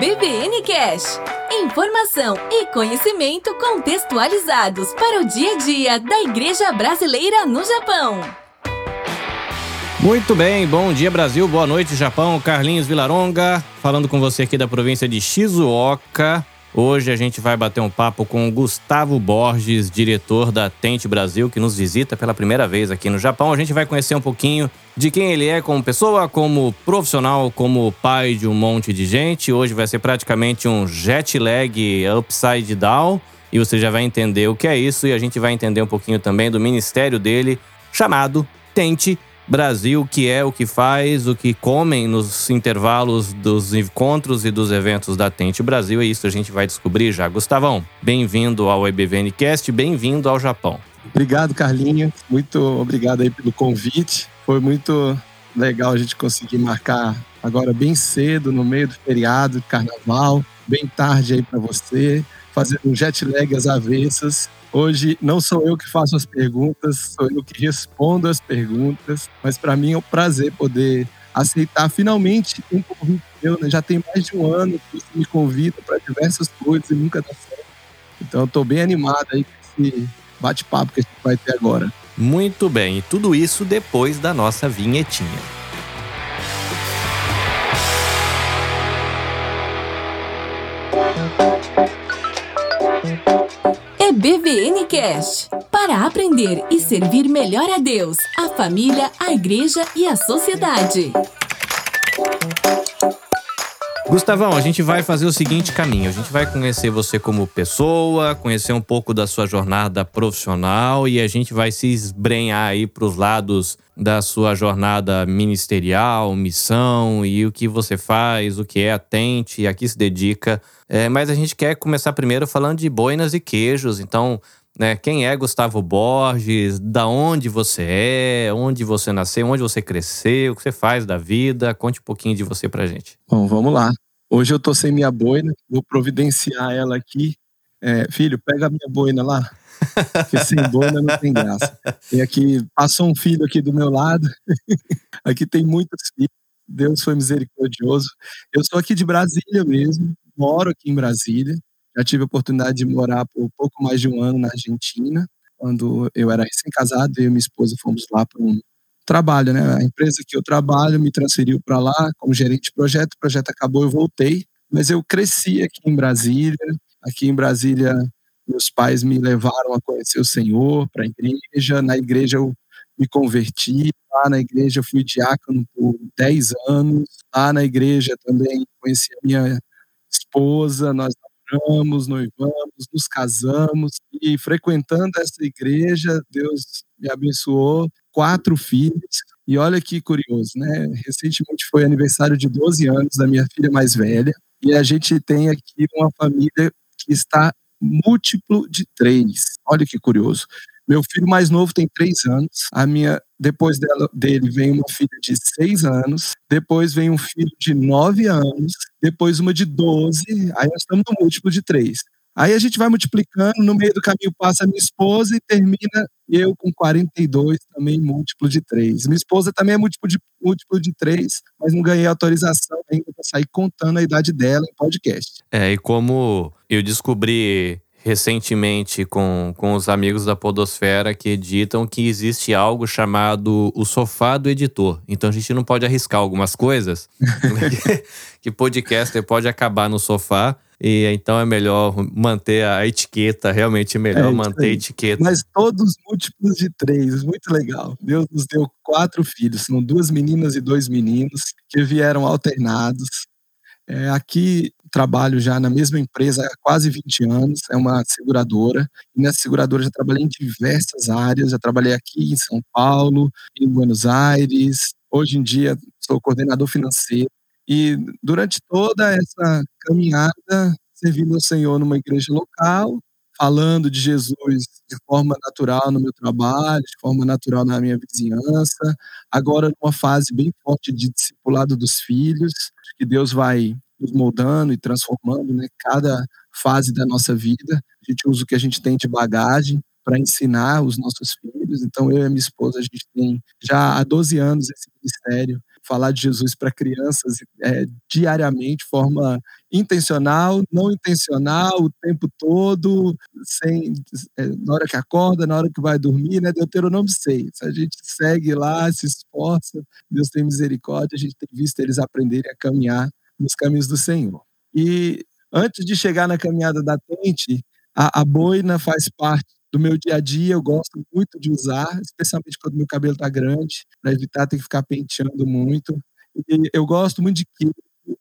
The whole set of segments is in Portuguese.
EBVN Cash. Informação e conhecimento contextualizados para o dia a dia da Igreja Brasileira no Japão. Muito bem, bom dia Brasil, boa noite Japão. Carlinhos Vilaronga, falando com você aqui da província de Shizuoka. Hoje a gente vai bater um papo com o Gustavo Borges, diretor da Tente Brasil, que nos visita pela primeira vez aqui no Japão. A gente vai conhecer um pouquinho de quem ele é como pessoa, como profissional, como pai de um monte de gente. Hoje vai ser praticamente um jet lag upside down e você já vai entender o que é isso e a gente vai entender um pouquinho também do ministério dele, chamado Tente Brasil, que é o que faz, o que comem nos intervalos dos encontros e dos eventos da Tente Brasil. É isso a gente vai descobrir já. Gustavão, bem-vindo ao EBVNcast, bem-vindo ao Japão. Obrigado, Carlinho. Muito obrigado aí pelo convite. Foi muito legal a gente conseguir marcar agora bem cedo, no meio do feriado, carnaval, bem tarde aí para você, fazer um jet lag às avessas Hoje não sou eu que faço as perguntas, sou eu que respondo as perguntas, mas para mim é um prazer poder aceitar finalmente um convite meu. Né? Já tem mais de um ano que você me convida para diversas coisas e nunca dá certo. Então estou bem animado aí com esse bate-papo que a gente vai ter agora. Muito bem, e tudo isso depois da nossa vinhetinha. BVN Cast para aprender e servir melhor a Deus, a família, a igreja e a sociedade. Gustavão, a gente vai fazer o seguinte caminho: a gente vai conhecer você como pessoa, conhecer um pouco da sua jornada profissional e a gente vai se esbrenhar aí para os lados da sua jornada ministerial, missão e o que você faz, o que é atente, a que se dedica é, mas a gente quer começar primeiro falando de boinas e queijos. Então, né, quem é Gustavo Borges? Da onde você é? Onde você nasceu? Onde você cresceu? O que você faz da vida? Conte um pouquinho de você pra gente. Bom, vamos lá. Hoje eu tô sem minha boina, vou providenciar ela aqui. É, filho, pega a minha boina lá. Porque sem boina não tem graça. E aqui, passou um filho aqui do meu lado. aqui tem muitos filhos. Deus foi misericordioso. Eu sou aqui de Brasília mesmo, moro aqui em Brasília. Já tive a oportunidade de morar por pouco mais de um ano na Argentina, quando eu era recém-casado, eu e minha esposa fomos lá para um trabalho, né? A empresa que eu trabalho me transferiu para lá como gerente de projeto, o projeto acabou, eu voltei, mas eu cresci aqui em Brasília. Aqui em Brasília, meus pais me levaram a conhecer o Senhor, para a igreja. Na igreja eu me converti, lá na igreja eu fui diácono por 10 anos. Lá na igreja também conheci a minha esposa, nós namoramos, noivamos, nos casamos e frequentando essa igreja, Deus me abençoou, quatro filhos. E olha que curioso, né? Recentemente foi aniversário de 12 anos da minha filha mais velha e a gente tem aqui uma família que está múltiplo de três. Olha que curioso. Meu filho mais novo tem três anos. A minha, depois dela, dele vem uma filha de seis anos. Depois vem um filho de nove anos. Depois uma de doze. Aí nós estamos no múltiplo de três. Aí a gente vai multiplicando, no meio do caminho passa a minha esposa e termina eu com 42, também múltiplo de 3. Minha esposa também é múltiplo de, múltiplo de 3, mas não ganhei autorização ainda para sair contando a idade dela em podcast. É, e como eu descobri recentemente com, com os amigos da Podosfera que editam que existe algo chamado o sofá do editor. Então a gente não pode arriscar algumas coisas que, que podcaster pode acabar no sofá. E então é melhor manter a etiqueta, realmente é melhor é, manter a etiqueta. Mas todos múltiplos de três, muito legal. Deus nos deu quatro filhos, são duas meninas e dois meninos que vieram alternados. É, aqui trabalho já na mesma empresa há quase 20 anos, é uma seguradora. E nessa seguradora já trabalhei em diversas áreas, já trabalhei aqui em São Paulo, em Buenos Aires. Hoje em dia sou coordenador financeiro. E durante toda essa caminhada, servindo ao Senhor numa igreja local, falando de Jesus de forma natural no meu trabalho, de forma natural na minha vizinhança. Agora, numa fase bem forte de discipulado dos filhos, que Deus vai nos moldando e transformando, né? Cada fase da nossa vida, a gente usa o que a gente tem de bagagem para ensinar os nossos filhos. Então, eu e minha esposa, a gente tem já há 12 anos esse ministério falar de Jesus para crianças é, diariamente, forma intencional, não intencional, o tempo todo, sem, é, na hora que acorda, na hora que vai dormir, né? Deuteronômio 6. A gente segue lá, se esforça, Deus tem misericórdia, a gente tem visto eles aprenderem a caminhar nos caminhos do Senhor. E antes de chegar na caminhada da tente, a, a boina faz parte do meu dia a dia, eu gosto muito de usar, especialmente quando meu cabelo está grande, para evitar ter que ficar penteando muito. E eu gosto muito de queijo,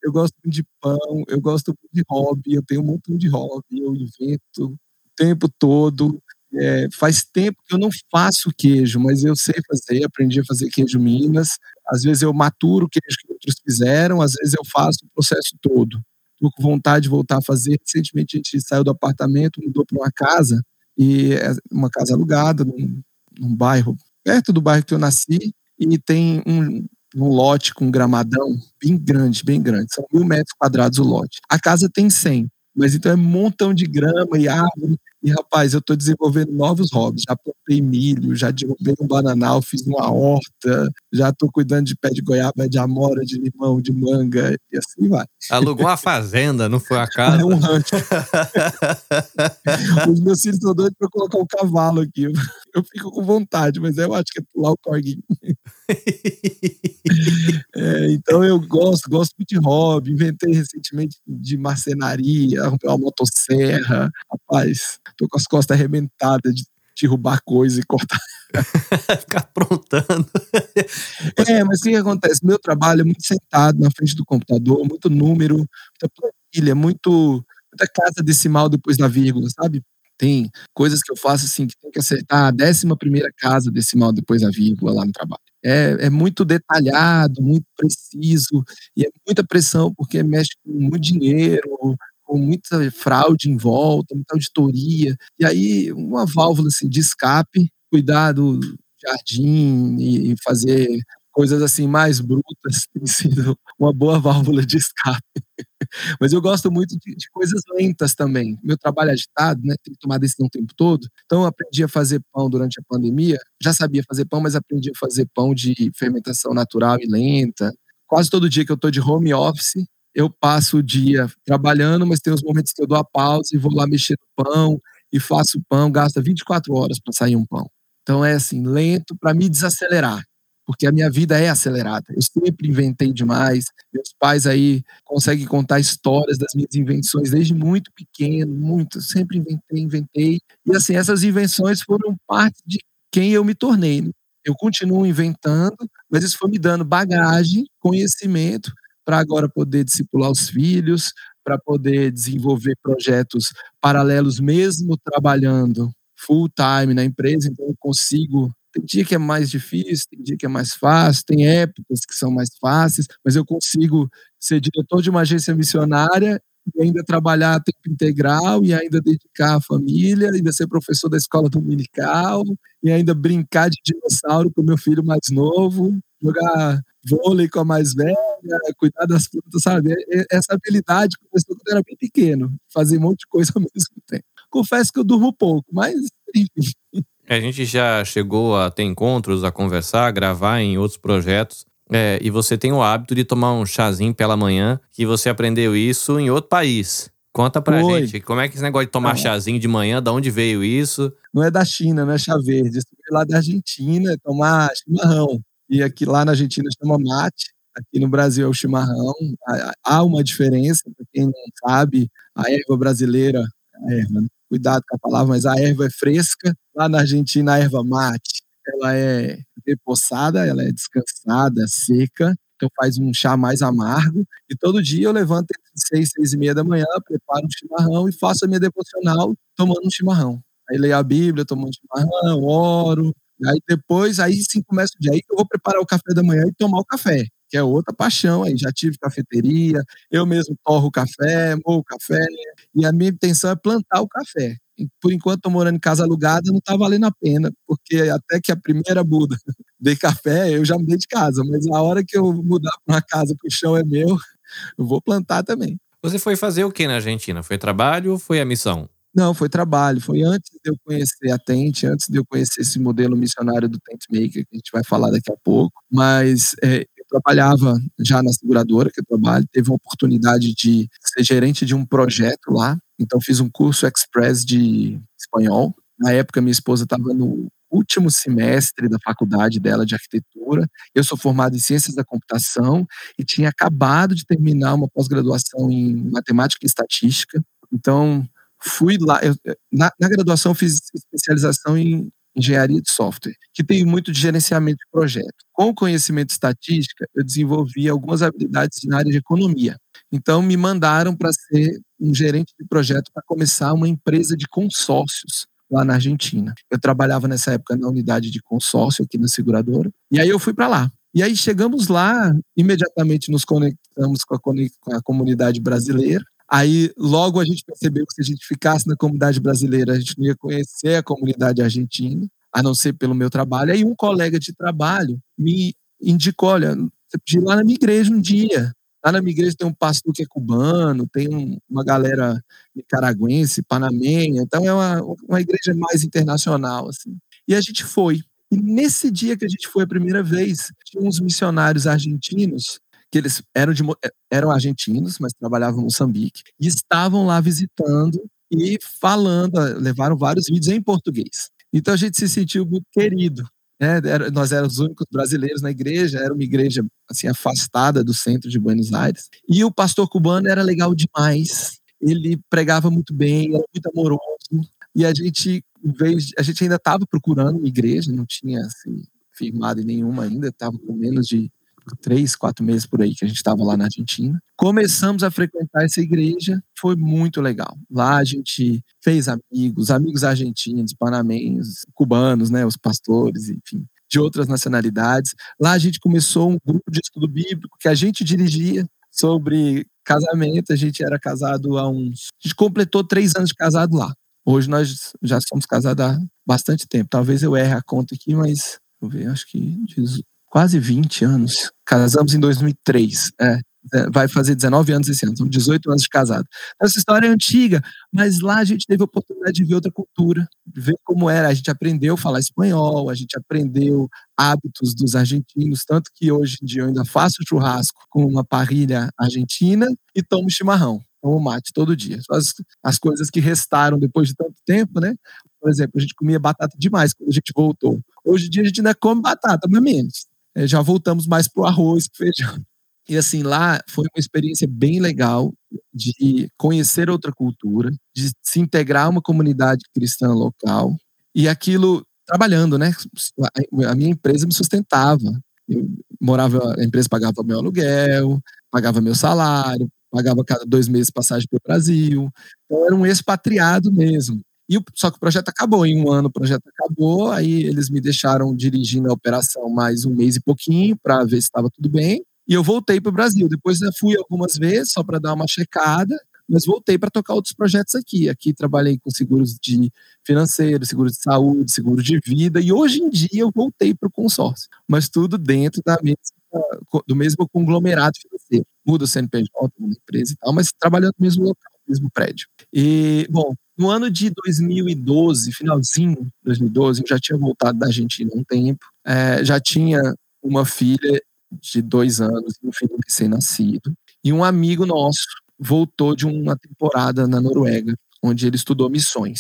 eu gosto muito de pão, eu gosto muito de hobby, eu tenho um montão de hobby, eu invento o tempo todo. É, faz tempo que eu não faço queijo, mas eu sei fazer, aprendi a fazer queijo Minas. Às vezes eu maturo o queijo que outros fizeram, às vezes eu faço o processo todo. Estou com vontade de voltar a fazer. Recentemente a gente saiu do apartamento, mudou para uma casa, e é uma casa alugada num, num, bairro perto do bairro que eu nasci e tem um, um lote com um gramadão bem grande, bem grande. São mil metros quadrados o lote. A casa tem 100, mas então é um montão de grama e árvore. E, rapaz, eu estou desenvolvendo novos hobbies. Já plantei milho, já derrubei um bananal, fiz uma horta, já estou cuidando de pé de goiaba, de amora, de limão, de manga, e assim vai. Alugou uma fazenda, não foi a casa? É um rancho. Os meus filhos estão doidos para colocar um cavalo aqui. Eu fico com vontade, mas eu acho que é pular o corguinho. é, então eu gosto, gosto muito de hobby. Inventei recentemente de marcenaria, arrumei uma motosserra. Rapaz, tô com as costas arrebentadas de derrubar coisa e cortar. Ficar aprontando. é, mas o que, acontece? Meu trabalho é muito sentado na frente do computador, muito número, muita planilha, muito, muita casa decimal depois da vírgula, sabe? Tem coisas que eu faço assim, que tem que acertar a décima primeira casa decimal depois da vírgula lá no trabalho. É, é muito detalhado, muito preciso, e é muita pressão, porque mexe com muito dinheiro, com muita fraude em volta, muita auditoria. E aí, uma válvula assim, de escape, cuidar do jardim e fazer coisas assim mais brutas tem sido uma boa válvula de escape. Mas eu gosto muito de, de, coisas lentas também. Meu trabalho é agitado, né? Tem que tomar decisão o tempo todo. Então eu aprendi a fazer pão durante a pandemia. Já sabia fazer pão, mas aprendi a fazer pão de fermentação natural e lenta. Quase todo dia que eu estou de home office, eu passo o dia trabalhando, mas tem os momentos que eu dou a pausa e vou lá mexer no pão e faço pão, gasta 24 horas para sair um pão. Então é assim, lento para me desacelerar, porque a minha vida é acelerada. Eu sempre inventei demais. Meus pais aí conseguem contar histórias das minhas invenções desde muito pequeno, muito, sempre inventei, inventei. E assim, essas invenções foram parte de quem eu me tornei. Né? Eu continuo inventando, mas isso foi me dando bagagem, conhecimento para agora poder discipular os filhos, para poder desenvolver projetos paralelos, mesmo trabalhando full time na empresa, então eu consigo. Tem dia que é mais difícil, tem dia que é mais fácil, tem épocas que são mais fáceis, mas eu consigo ser diretor de uma agência missionária e ainda trabalhar a tempo integral e ainda dedicar à família, ainda ser professor da escola dominical e ainda brincar de dinossauro com meu filho mais novo, jogar vôlei com a mais velha, cuidar das plantas, sabe? Essa habilidade começou quando eu era bem pequeno, fazer um monte de coisa ao mesmo tempo. Confesso que eu durmo pouco, mas enfim. A gente já chegou a ter encontros, a conversar, a gravar em outros projetos. É, e você tem o hábito de tomar um chazinho pela manhã, que você aprendeu isso em outro país. Conta pra Oi. gente, como é que esse negócio de tomar ah. chazinho de manhã, da onde veio isso? Não é da China, não é chá verde. Isso é lá da Argentina, é tomar chimarrão. E aqui lá na Argentina chama mate, aqui no Brasil é o chimarrão. Há uma diferença, para quem não sabe, a erva brasileira, a erva, né? Cuidado com a palavra, mas a erva é fresca. Lá na Argentina, a erva mate, ela é repoçada, ela é descansada, seca, então faz um chá mais amargo. E todo dia eu levanto entre seis, seis e meia da manhã, preparo um chimarrão e faço a minha devocional tomando um chimarrão. Aí leio a Bíblia, tomando um chimarrão, oro, Aí depois, aí sim começa o dia. Aí eu vou preparar o café da manhã e tomar o café, que é outra paixão aí. Já tive cafeteria, eu mesmo torro café, moo café. E a minha intenção é plantar o café. E por enquanto estou morando em casa alugada, não está valendo a pena, porque até que a primeira muda de café, eu já mudei de casa. Mas a hora que eu mudar para uma casa que o chão é meu, eu vou plantar também. Você foi fazer o que na Argentina? Foi trabalho ou foi a missão? Não, foi trabalho. Foi antes de eu conhecer a Tente, antes de eu conhecer esse modelo missionário do Tent Maker, que a gente vai falar daqui a pouco. Mas é, trabalhava já na seguradora que eu trabalho, teve uma oportunidade de ser gerente de um projeto lá, então fiz um curso express de espanhol. Na época, minha esposa estava no último semestre da faculdade dela de arquitetura. Eu sou formado em ciências da computação e tinha acabado de terminar uma pós-graduação em matemática e estatística. Então, fui lá. Eu, na, na graduação, fiz especialização em engenharia de software, que tem muito de gerenciamento de projeto. Com conhecimento de estatística, eu desenvolvi algumas habilidades na área de economia. Então, me mandaram para ser um gerente de projeto para começar uma empresa de consórcios lá na Argentina. Eu trabalhava nessa época na unidade de consórcio aqui na seguradora, e aí eu fui para lá. E aí chegamos lá, imediatamente nos conectamos com a, com a comunidade brasileira, Aí logo a gente percebeu que se a gente ficasse na comunidade brasileira, a gente não ia conhecer a comunidade argentina, a não ser pelo meu trabalho. Aí um colega de trabalho me indicou, olha, você podia ir lá na minha igreja um dia. Lá na minha igreja tem um pastor que é cubano, tem um, uma galera nicaragüense, panamenha, então é uma, uma igreja mais internacional, assim. E a gente foi. E nesse dia que a gente foi a primeira vez, tinha uns missionários argentinos que eles eram, de, eh, eram argentinos, mas trabalhavam em Moçambique, e estavam lá visitando e falando, eh, levaram vários vídeos em português. Então a gente se sentiu muito querido. Né? nós éramos os únicos brasileiros na igreja, era uma igreja assim afastada do centro de Buenos Aires. E o pastor cubano era legal demais. Ele pregava muito bem, era muito amoroso. E a gente, a gente ainda estava procurando uma igreja, não tinha assim, firmado em nenhuma ainda, estava com menos de três, quatro meses por aí que a gente estava lá na Argentina. Começamos a frequentar essa igreja, foi muito legal. Lá a gente fez amigos, amigos argentinos, panamenhos, cubanos, né, os pastores, enfim, de outras nacionalidades. Lá a gente começou um grupo de estudo bíblico que a gente dirigia sobre casamento. A gente era casado há uns. A gente completou três anos de casado lá. Hoje nós já somos casados há bastante tempo. Talvez eu erre a conta aqui, mas vou ver, acho que quase 20 anos. Casamos em 2003. É, é, vai fazer 19 anos esse ano, são 18 anos de casado. Essa história é antiga, mas lá a gente teve a oportunidade de ver outra cultura, de ver como era. A gente aprendeu a falar espanhol, a gente aprendeu hábitos dos argentinos, tanto que hoje em dia eu ainda faço churrasco com uma parrilha argentina e tomo chimarrão, tomo mate todo dia. As, as coisas que restaram depois de tanto tempo, né? Por exemplo, a gente comia batata demais quando a gente voltou. Hoje em dia a gente ainda come batata, mas menos. É, já voltamos mais para o arroz e feijão. E assim, lá foi uma experiência bem legal de conhecer outra cultura, de se integrar a uma comunidade cristã local e aquilo trabalhando, né? A minha empresa me sustentava. Eu morava, a empresa pagava meu aluguel, pagava meu salário, pagava cada dois meses passagem para o Brasil. Então era um expatriado mesmo. E o, só que o projeto acabou, em um ano o projeto acabou, aí eles me deixaram dirigindo a operação mais um mês e pouquinho para ver se estava tudo bem. E eu voltei para o Brasil. Depois eu fui algumas vezes só para dar uma checada, mas voltei para tocar outros projetos aqui. Aqui trabalhei com seguros de financeiro, seguro de saúde, seguro de vida, e hoje em dia eu voltei para o consórcio, mas tudo dentro da mesma, do mesmo conglomerado financeiro. Muda o CNPJ, muda a empresa e tal, mas trabalhando no mesmo local, no mesmo prédio. E, bom, no ano de 2012, finalzinho de 2012, eu já tinha voltado da Argentina há um tempo, é, já tinha uma filha de dois anos e um filho recém-nascido. E um amigo nosso voltou de uma temporada na Noruega, onde ele estudou missões.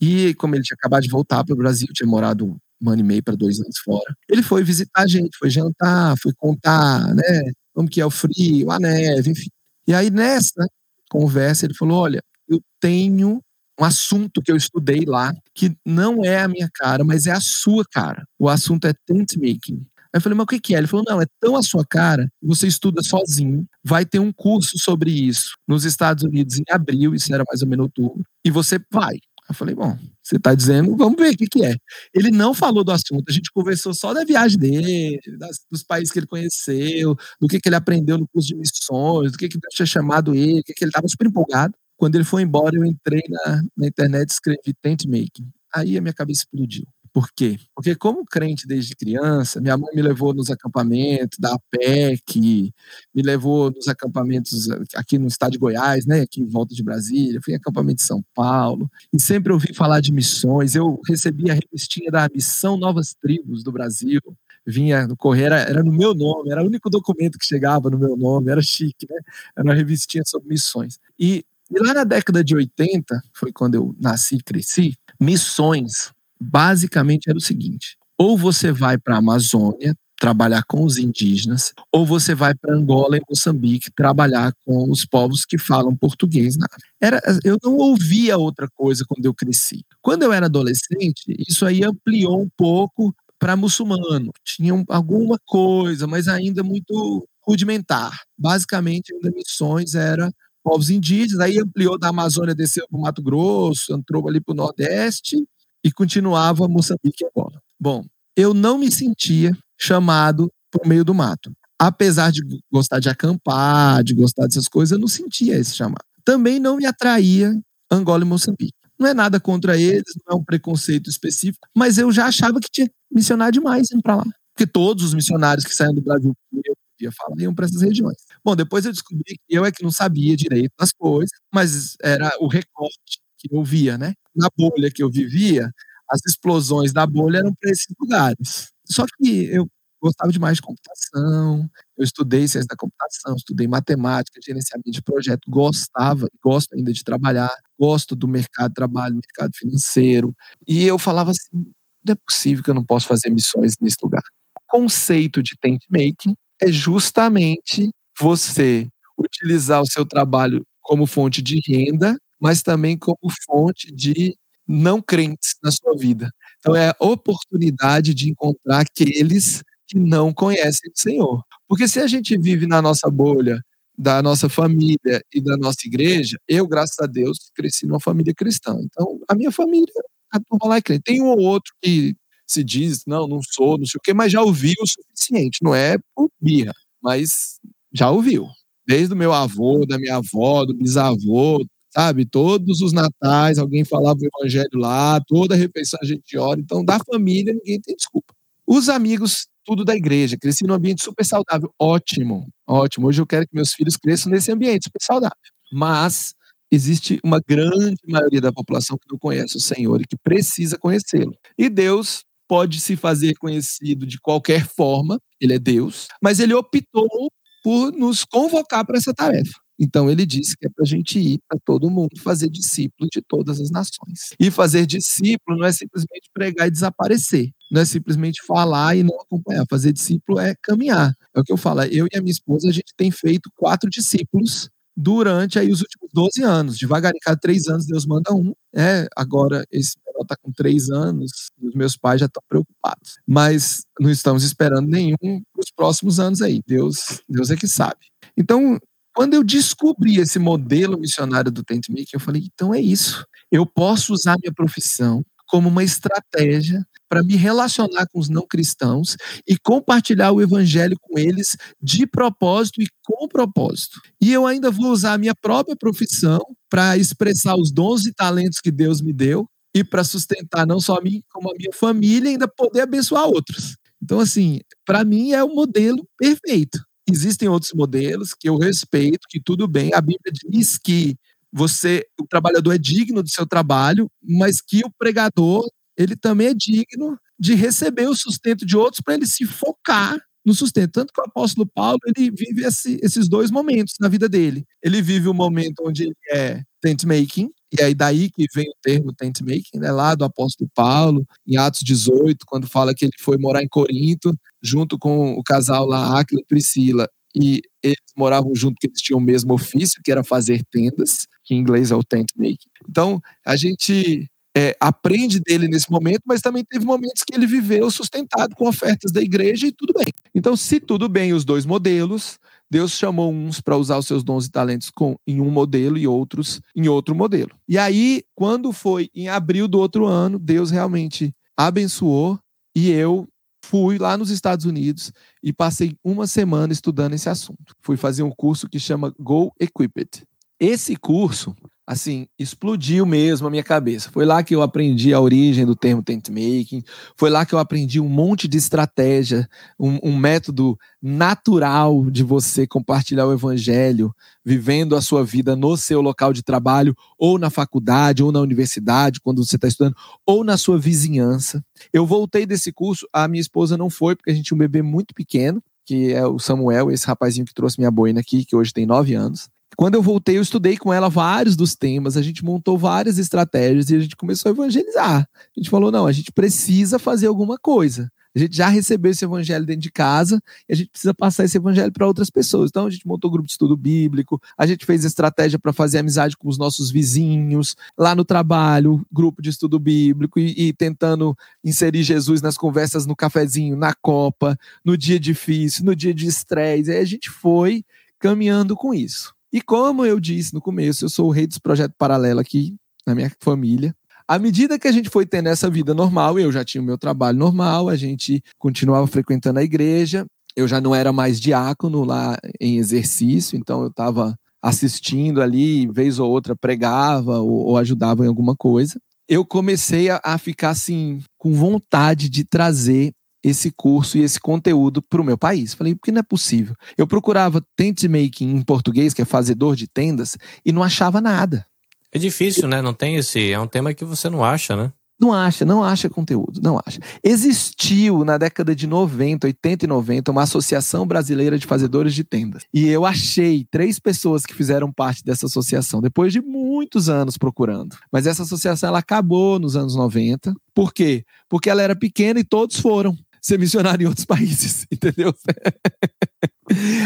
E como ele tinha acabado de voltar para o Brasil, tinha morado um ano e meio para dois anos fora, ele foi visitar a gente, foi jantar, foi contar, né, como que é o frio, a neve, enfim. E aí nessa conversa ele falou, olha, eu tenho um assunto que eu estudei lá, que não é a minha cara, mas é a sua cara. O assunto é tent making. Aí eu falei, mas o que é? Ele falou, não, é tão a sua cara, você estuda sozinho, vai ter um curso sobre isso nos Estados Unidos em abril, isso era mais ou menos outubro, e você vai. Eu falei, bom, você está dizendo, vamos ver o que, que é. Ele não falou do assunto, a gente conversou só da viagem dele, das, dos países que ele conheceu, do que, que ele aprendeu no curso de missões, do que, que tinha chamado ele, que, que ele estava super empolgado. Quando ele foi embora, eu entrei na, na internet e escrevi tent making. Aí a minha cabeça explodiu. Por quê? Porque como crente desde criança, minha mãe me levou nos acampamentos da APEC, me levou nos acampamentos aqui no estado de Goiás, né, aqui em volta de Brasília, fui em acampamento de São Paulo, e sempre ouvi falar de missões. Eu recebi a revistinha da Missão Novas Tribos do Brasil, vinha no correio, era, era, no meu nome, era o único documento que chegava no meu nome, era chique, né? Era uma revistinha sobre missões. E, e lá na década de 80, foi quando eu nasci e cresci, missões basicamente era o seguinte: ou você vai para a Amazônia trabalhar com os indígenas, ou você vai para Angola e Moçambique trabalhar com os povos que falam português. Era, eu não ouvia outra coisa quando eu cresci. Quando eu era adolescente, isso aí ampliou um pouco para muçulmano. Tinha alguma coisa, mas ainda muito rudimentar. Basicamente, ainda missões era povos indígenas, aí ampliou da Amazônia, desceu para o Mato Grosso, entrou ali para o Nordeste e continuava Moçambique e Angola. Bom, eu não me sentia chamado para o meio do mato. Apesar de gostar de acampar, de gostar dessas coisas, eu não sentia esse chamado. Também não me atraía Angola e Moçambique. Não é nada contra eles, não é um preconceito específico, mas eu já achava que tinha missionário demais indo para lá. Porque todos os missionários que saíam do Brasil eu podia falar iam para essas regiões. Bom, depois eu descobri que eu é que não sabia direito das coisas, mas era o recorte que eu via, né? Na bolha que eu vivia, as explosões da bolha eram para esses lugares. Só que eu gostava demais de computação, eu estudei ciência da computação, estudei matemática, gerenciamento de projeto, gostava, gosto ainda de trabalhar, gosto do mercado de trabalho, mercado financeiro, e eu falava assim, não é possível que eu não possa fazer missões nesse lugar. O conceito de tent making é justamente você utilizar o seu trabalho como fonte de renda, mas também como fonte de não crentes na sua vida. Então é a oportunidade de encontrar aqueles que não conhecem o Senhor. Porque se a gente vive na nossa bolha, da nossa família e da nossa igreja, eu, graças a Deus, cresci numa família cristã. Então, a minha família, a turma lá é crente. Tem um ou outro que se diz, não, não sou, não sei o quê, mas já ouviu o suficiente. Não é por birra, mas já ouviu. Desde o meu avô, da minha avó, do bisavô, sabe? Todos os natais alguém falava o evangelho lá, toda refeição a gente ora. Então, da família, ninguém tem desculpa. Os amigos, tudo da igreja, cresci num ambiente super saudável. Ótimo, ótimo. Hoje eu quero que meus filhos cresçam nesse ambiente super saudável. Mas existe uma grande maioria da população que não conhece o Senhor e que precisa conhecê-lo. E Deus pode se fazer conhecido de qualquer forma, ele é Deus, mas ele optou por nos convocar para essa tarefa. Então ele disse que é para a gente ir para todo mundo fazer discípulo de todas as nações. E fazer discípulo não é simplesmente pregar e desaparecer. Não é simplesmente falar e não acompanhar. Fazer discípulo é caminhar. É o que eu falo. Eu e a minha esposa, a gente tem feito quatro discípulos durante aí os últimos 12 anos. Devagarinho, cada três anos Deus manda um. É, agora esse menor está com três anos e os meus pais já estão preocupados. Mas não estamos esperando nenhum para os próximos anos aí. Deus, Deus é que sabe. Então, quando eu descobri esse modelo missionário do Tent Making, eu falei, então é isso. Eu posso usar minha profissão como uma estratégia para me relacionar com os não cristãos e compartilhar o evangelho com eles de propósito e com propósito. E eu ainda vou usar a minha própria profissão para expressar os dons e talentos que Deus me deu e para sustentar não só a mim, como a minha família ainda poder abençoar outros. Então, assim, para mim é o modelo perfeito. Existem outros modelos que eu respeito, que tudo bem. A Bíblia diz que você, o trabalhador é digno do seu trabalho, mas que o pregador, ele também é digno de receber o sustento de outros para ele se focar no sustento. Tanto que o apóstolo Paulo, ele vive esse, esses dois momentos na vida dele. Ele vive o momento onde ele é tent making, e aí daí que vem o termo tent making, né, lá do apóstolo Paulo, em Atos 18, quando fala que ele foi morar em Corinto, junto com o casal lá, Aquila e Priscila, e eles moravam junto porque eles tinham o mesmo ofício, que era fazer tendas, que em inglês é o tent making. Então, a gente é, aprende dele nesse momento, mas também teve momentos que ele viveu sustentado com ofertas da igreja e tudo bem. Então, se tudo bem os dois modelos, Deus chamou uns para usar os seus dons e talentos com, em um modelo e outros em outro modelo. E aí, quando foi em abril do outro ano, Deus realmente abençoou e eu fui lá nos Estados Unidos e passei uma semana estudando esse assunto. Fui fazer um curso que chama Go Equipped. Esse curso, assim, explodiu mesmo a minha cabeça. Foi lá que eu aprendi a origem do termo tent making, foi lá que eu aprendi um monte de estratégia, um, um, método natural de você compartilhar o evangelho, vivendo a sua vida no seu local de trabalho, ou na faculdade, ou na universidade, quando você está estudando, ou na sua vizinhança. Eu voltei desse curso, a minha esposa não foi, porque a gente tinha um bebê muito pequeno, que é o Samuel, esse rapazinho que trouxe minha boina aqui, que hoje tem nove anos. Quando eu voltei, eu estudei com ela vários dos temas, a gente montou várias estratégias e a gente começou a evangelizar. A gente falou: não, a gente precisa fazer alguma coisa. A gente já recebeu esse evangelho dentro de casa e a gente precisa passar esse evangelho para outras pessoas. Então a gente montou grupo de estudo bíblico, a gente fez estratégia para fazer amizade com os nossos vizinhos, lá no trabalho, grupo de estudo bíblico e, e tentando inserir Jesus nas conversas no cafezinho, na copa, no dia difícil, no dia de estresse. Aí a gente foi caminhando com isso. E como eu disse no começo, eu sou o rei dos projetos paralelos aqui na minha família. À medida que a gente foi tendo essa vida normal, eu já tinha o meu trabalho normal, a gente continuava frequentando a igreja, eu já não era mais diácono lá em exercício, então eu estava assistindo ali, vez ou outra pregava ou, ou ajudava em alguma coisa. Eu comecei a, a ficar assim, com vontade de trazer esse curso e esse conteúdo para o meu país. Falei, porque não é possível. Eu procurava tent making em português, que é fazedor de tendas, e não achava nada. É difícil, né? Não tem esse. É um tema que você não acha, né? Não acha, não acha conteúdo, não acha. Existiu na década de 90, 80 e 90 uma associação brasileira de fazedores de tendas. E eu achei três pessoas que fizeram parte dessa associação depois de muitos anos procurando. Mas essa associação ela acabou nos anos 90. Por quê? Porque ela era pequena e todos foram ser missionário em outros países, entendeu?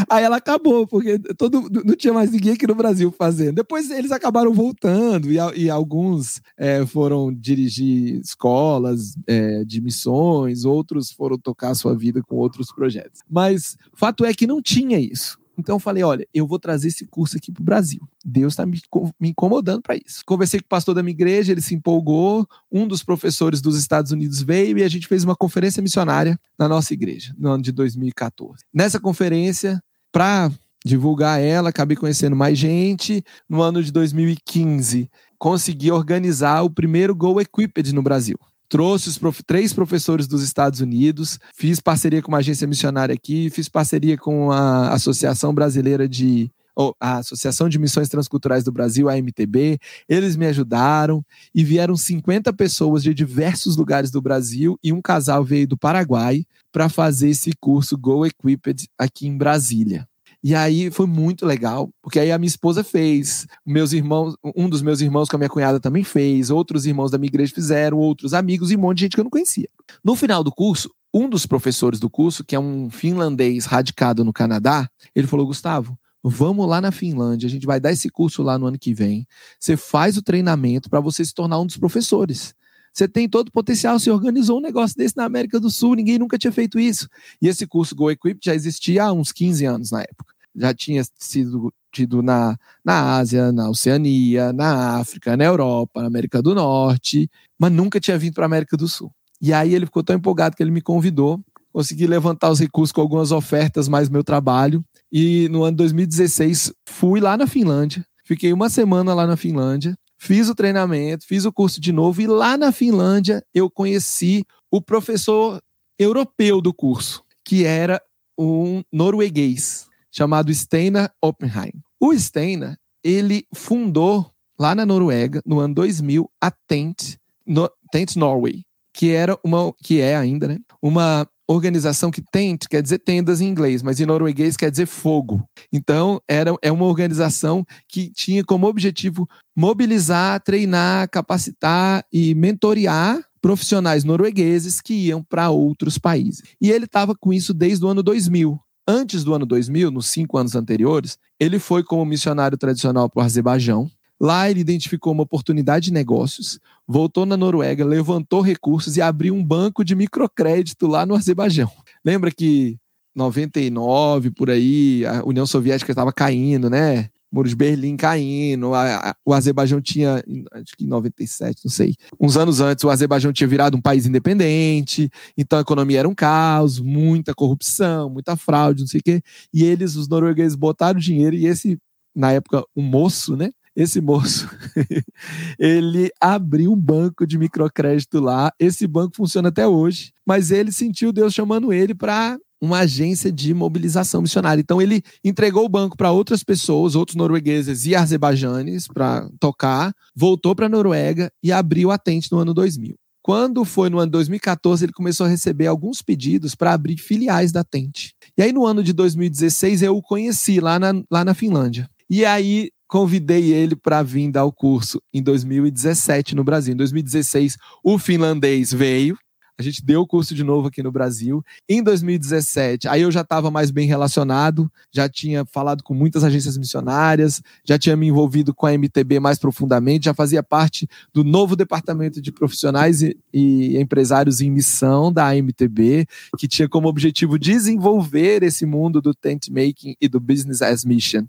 Aí ela acabou, porque todo, não tinha mais ninguém aqui no Brasil fazendo. Depois eles acabaram voltando e, e alguns é, foram dirigir escolas é, de missões, outros foram tocar sua vida com outros projetos. Mas fato é que não tinha isso. Então eu falei, olha, eu vou trazer esse curso aqui para o Brasil. Deus está me, me, incomodando para isso. Conversei com o pastor da minha igreja, ele se empolgou. Um dos professores dos Estados Unidos veio e a gente fez uma conferência missionária na nossa igreja, no ano de 2014. Nessa conferência, para divulgar ela, acabei conhecendo mais gente. No ano de 2015, consegui organizar o primeiro Go Equipped no Brasil trouxe prof... três professores dos Estados Unidos, fiz parceria com uma agência missionária aqui, fiz parceria com a Associação Brasileira de a Associação de Missões Transculturais do Brasil, a MTB, eles me ajudaram e vieram 50 pessoas de diversos lugares do Brasil e um casal veio do Paraguai para fazer esse curso Go Equipped aqui em Brasília. E aí foi muito legal, porque aí a minha esposa fez, meus irmãos, um dos meus irmãos com a minha cunhada também fez, outros irmãos da minha igreja fizeram, outros amigos e um monte de gente que eu não conhecia. No final do curso, um dos professores do curso, que é um finlandês radicado no Canadá, ele falou: Gustavo, vamos lá na Finlândia, a gente vai dar esse curso lá no ano que vem. Você faz o treinamento para você se tornar um dos professores. Você tem todo o potencial, você organizou um negócio desse na América do Sul, ninguém nunca tinha feito isso. E esse curso Go Equip já existia há uns 15 anos na época. Já tinha sido tido na, na Ásia, na Oceania, na África, na Europa, na América do Norte, mas nunca tinha vindo para a América do Sul. E aí ele ficou tão empolgado que ele me convidou, consegui levantar os recursos com algumas ofertas mais meu trabalho, e no ano 2016 fui lá na Finlândia, fiquei uma semana lá na Finlândia, fiz o treinamento, fiz o curso de novo e lá na Finlândia eu conheci o professor europeu do curso, que era um norueguês chamado Steinar Oppenheim. O Steinar, ele fundou lá na Noruega, no ano 2000, a Tent, no, Tent Norway, que era uma que é ainda, né, uma organização que tent quer dizer tendas em inglês, mas em norueguês quer dizer fogo. Então, era, é uma organização que tinha como objetivo mobilizar, treinar, capacitar e mentorear profissionais noruegueses que iam para outros países. E ele estava com isso desde o ano 2000. Antes do ano 2000, nos cinco anos anteriores, ele foi como missionário tradicional para o Azerbaijão, Lá ele identificou uma oportunidade de negócios, voltou na Noruega, levantou recursos e abriu um banco de microcrédito lá no Azerbaijão. Lembra que 99 por aí, a União Soviética estava caindo, né? Muro de Berlim caindo, a, a, o Azerbaijão tinha, acho que em 97, não sei, uns anos antes, o Azerbaijão tinha virado um país independente, então a economia era um caos, muita corrupção, muita fraude, não sei o quê, e eles, os noruegueses, botaram dinheiro e esse, na época, um moço, né, esse moço, ele abriu um banco de microcrédito lá. Esse banco funciona até hoje, mas ele sentiu Deus chamando ele para uma agência de mobilização missionária. Então ele entregou o banco para outras pessoas, outros noruegueses e azerbaijanes para tocar, voltou para a Noruega e abriu a Tente no ano 2000. Quando foi no ano 2014, ele começou a receber alguns pedidos para abrir filiais da Tente. E aí, no ano de 2016, eu o conheci lá na, lá na Finlândia. E aí, convidei ele para vir dar o curso em 2017 no Brasil. Em 2016, o finlandês veio, a gente deu o curso de novo aqui no Brasil. Em 2017, aí eu já estava mais bem relacionado, já tinha falado com muitas agências missionárias, já tinha me envolvido com a MTB mais profundamente, já fazia parte do novo departamento de profissionais e, e empresários em missão da MTB, que tinha como objetivo desenvolver esse mundo do tent making e do business as mission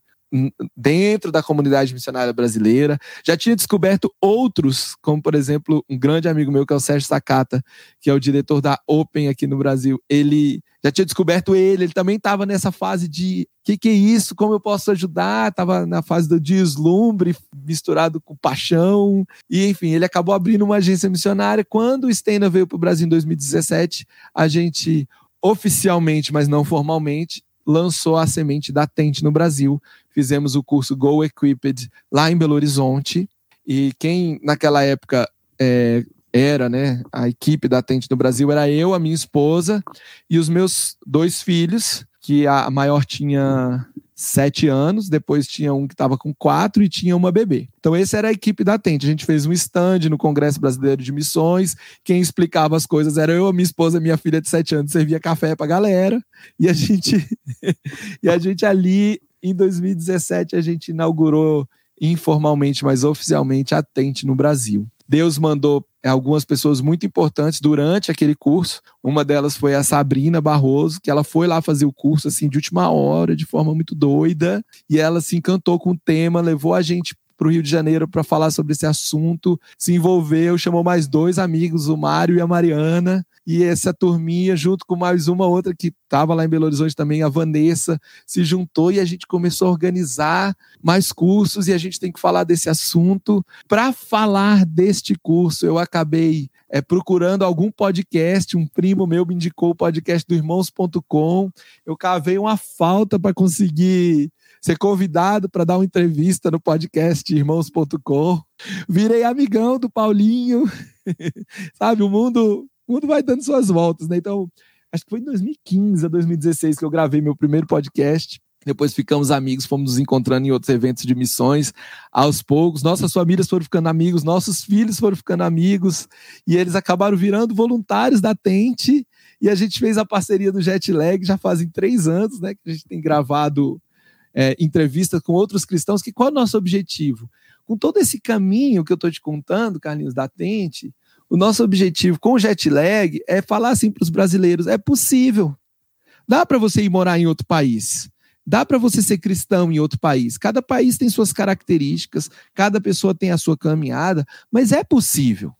dentro da comunidade missionária brasileira. Já tinha descoberto outros, como por exemplo, um grande amigo meu que é o Sérgio Sakata, que é o diretor da Open aqui no Brasil. Ele já tinha descoberto ele, ele também estava nessa fase de que, que é isso, como eu posso ajudar, estava na fase do deslumbre misturado com paixão, e enfim, ele acabou abrindo uma agência missionária. Quando o Stena veio para o Brasil em 2017, a gente oficialmente, mas não formalmente, lançou a semente da Tente no Brasil. Fizemos o curso Go Equipped lá em Belo Horizonte. E quem naquela época é, era, né, a equipe da Tente no Brasil era eu, a minha esposa e os meus dois filhos, que a maior tinha sete anos, depois tinha um que estava com quatro e tinha uma bebê. Então, essa era a equipe da Tente. A gente fez um stand no Congresso Brasileiro de Missões. Quem explicava as coisas era eu, minha esposa, minha filha de sete anos, servia café para a galera. E a gente, e a gente ali, em 2017, a gente inaugurou informalmente, mas oficialmente, a Tente no Brasil. Deus mandou algumas pessoas muito importantes durante aquele curso. Uma delas foi a Sabrina Barroso, que ela foi lá fazer o curso assim de última hora, de forma muito doida, e ela se encantou com o tema, levou a gente para o Rio de Janeiro para falar sobre esse assunto, se envolveu, chamou mais dois amigos, o Mário e a Mariana, e essa turminha, junto com mais uma outra que estava lá em Belo Horizonte também, a Vanessa, se juntou e a gente começou a organizar mais cursos e a gente tem que falar desse assunto. Para falar deste curso, eu acabei é, procurando algum podcast, um primo meu me indicou o podcast do irmãos.com. Eu cavei uma falta para conseguir ser convidado para dar uma entrevista no podcast irmãos.com. Virei amigão do Paulinho. Sabe, o mundo mundo vai dando suas voltas, né? Então, acho que foi em 2015 a 2016 que eu gravei meu primeiro podcast. Depois ficamos amigos, fomos nos encontrando em outros eventos de missões. Aos poucos, nossas famílias foram ficando amigos, nossos filhos foram ficando amigos, e eles acabaram virando voluntários da Tente. E a gente fez a parceria do Jetlag já fazem três anos, né? Que a gente tem gravado é, entrevistas com outros cristãos. Que qual é o nosso objetivo? Com todo esse caminho que eu estou te contando, Carlinhos, da Tente, o nosso objetivo com o jet lag é falar assim para os brasileiros: é possível. Dá para você ir morar em outro país. Dá para você ser cristão em outro país. Cada país tem suas características, cada pessoa tem a sua caminhada, mas é possível.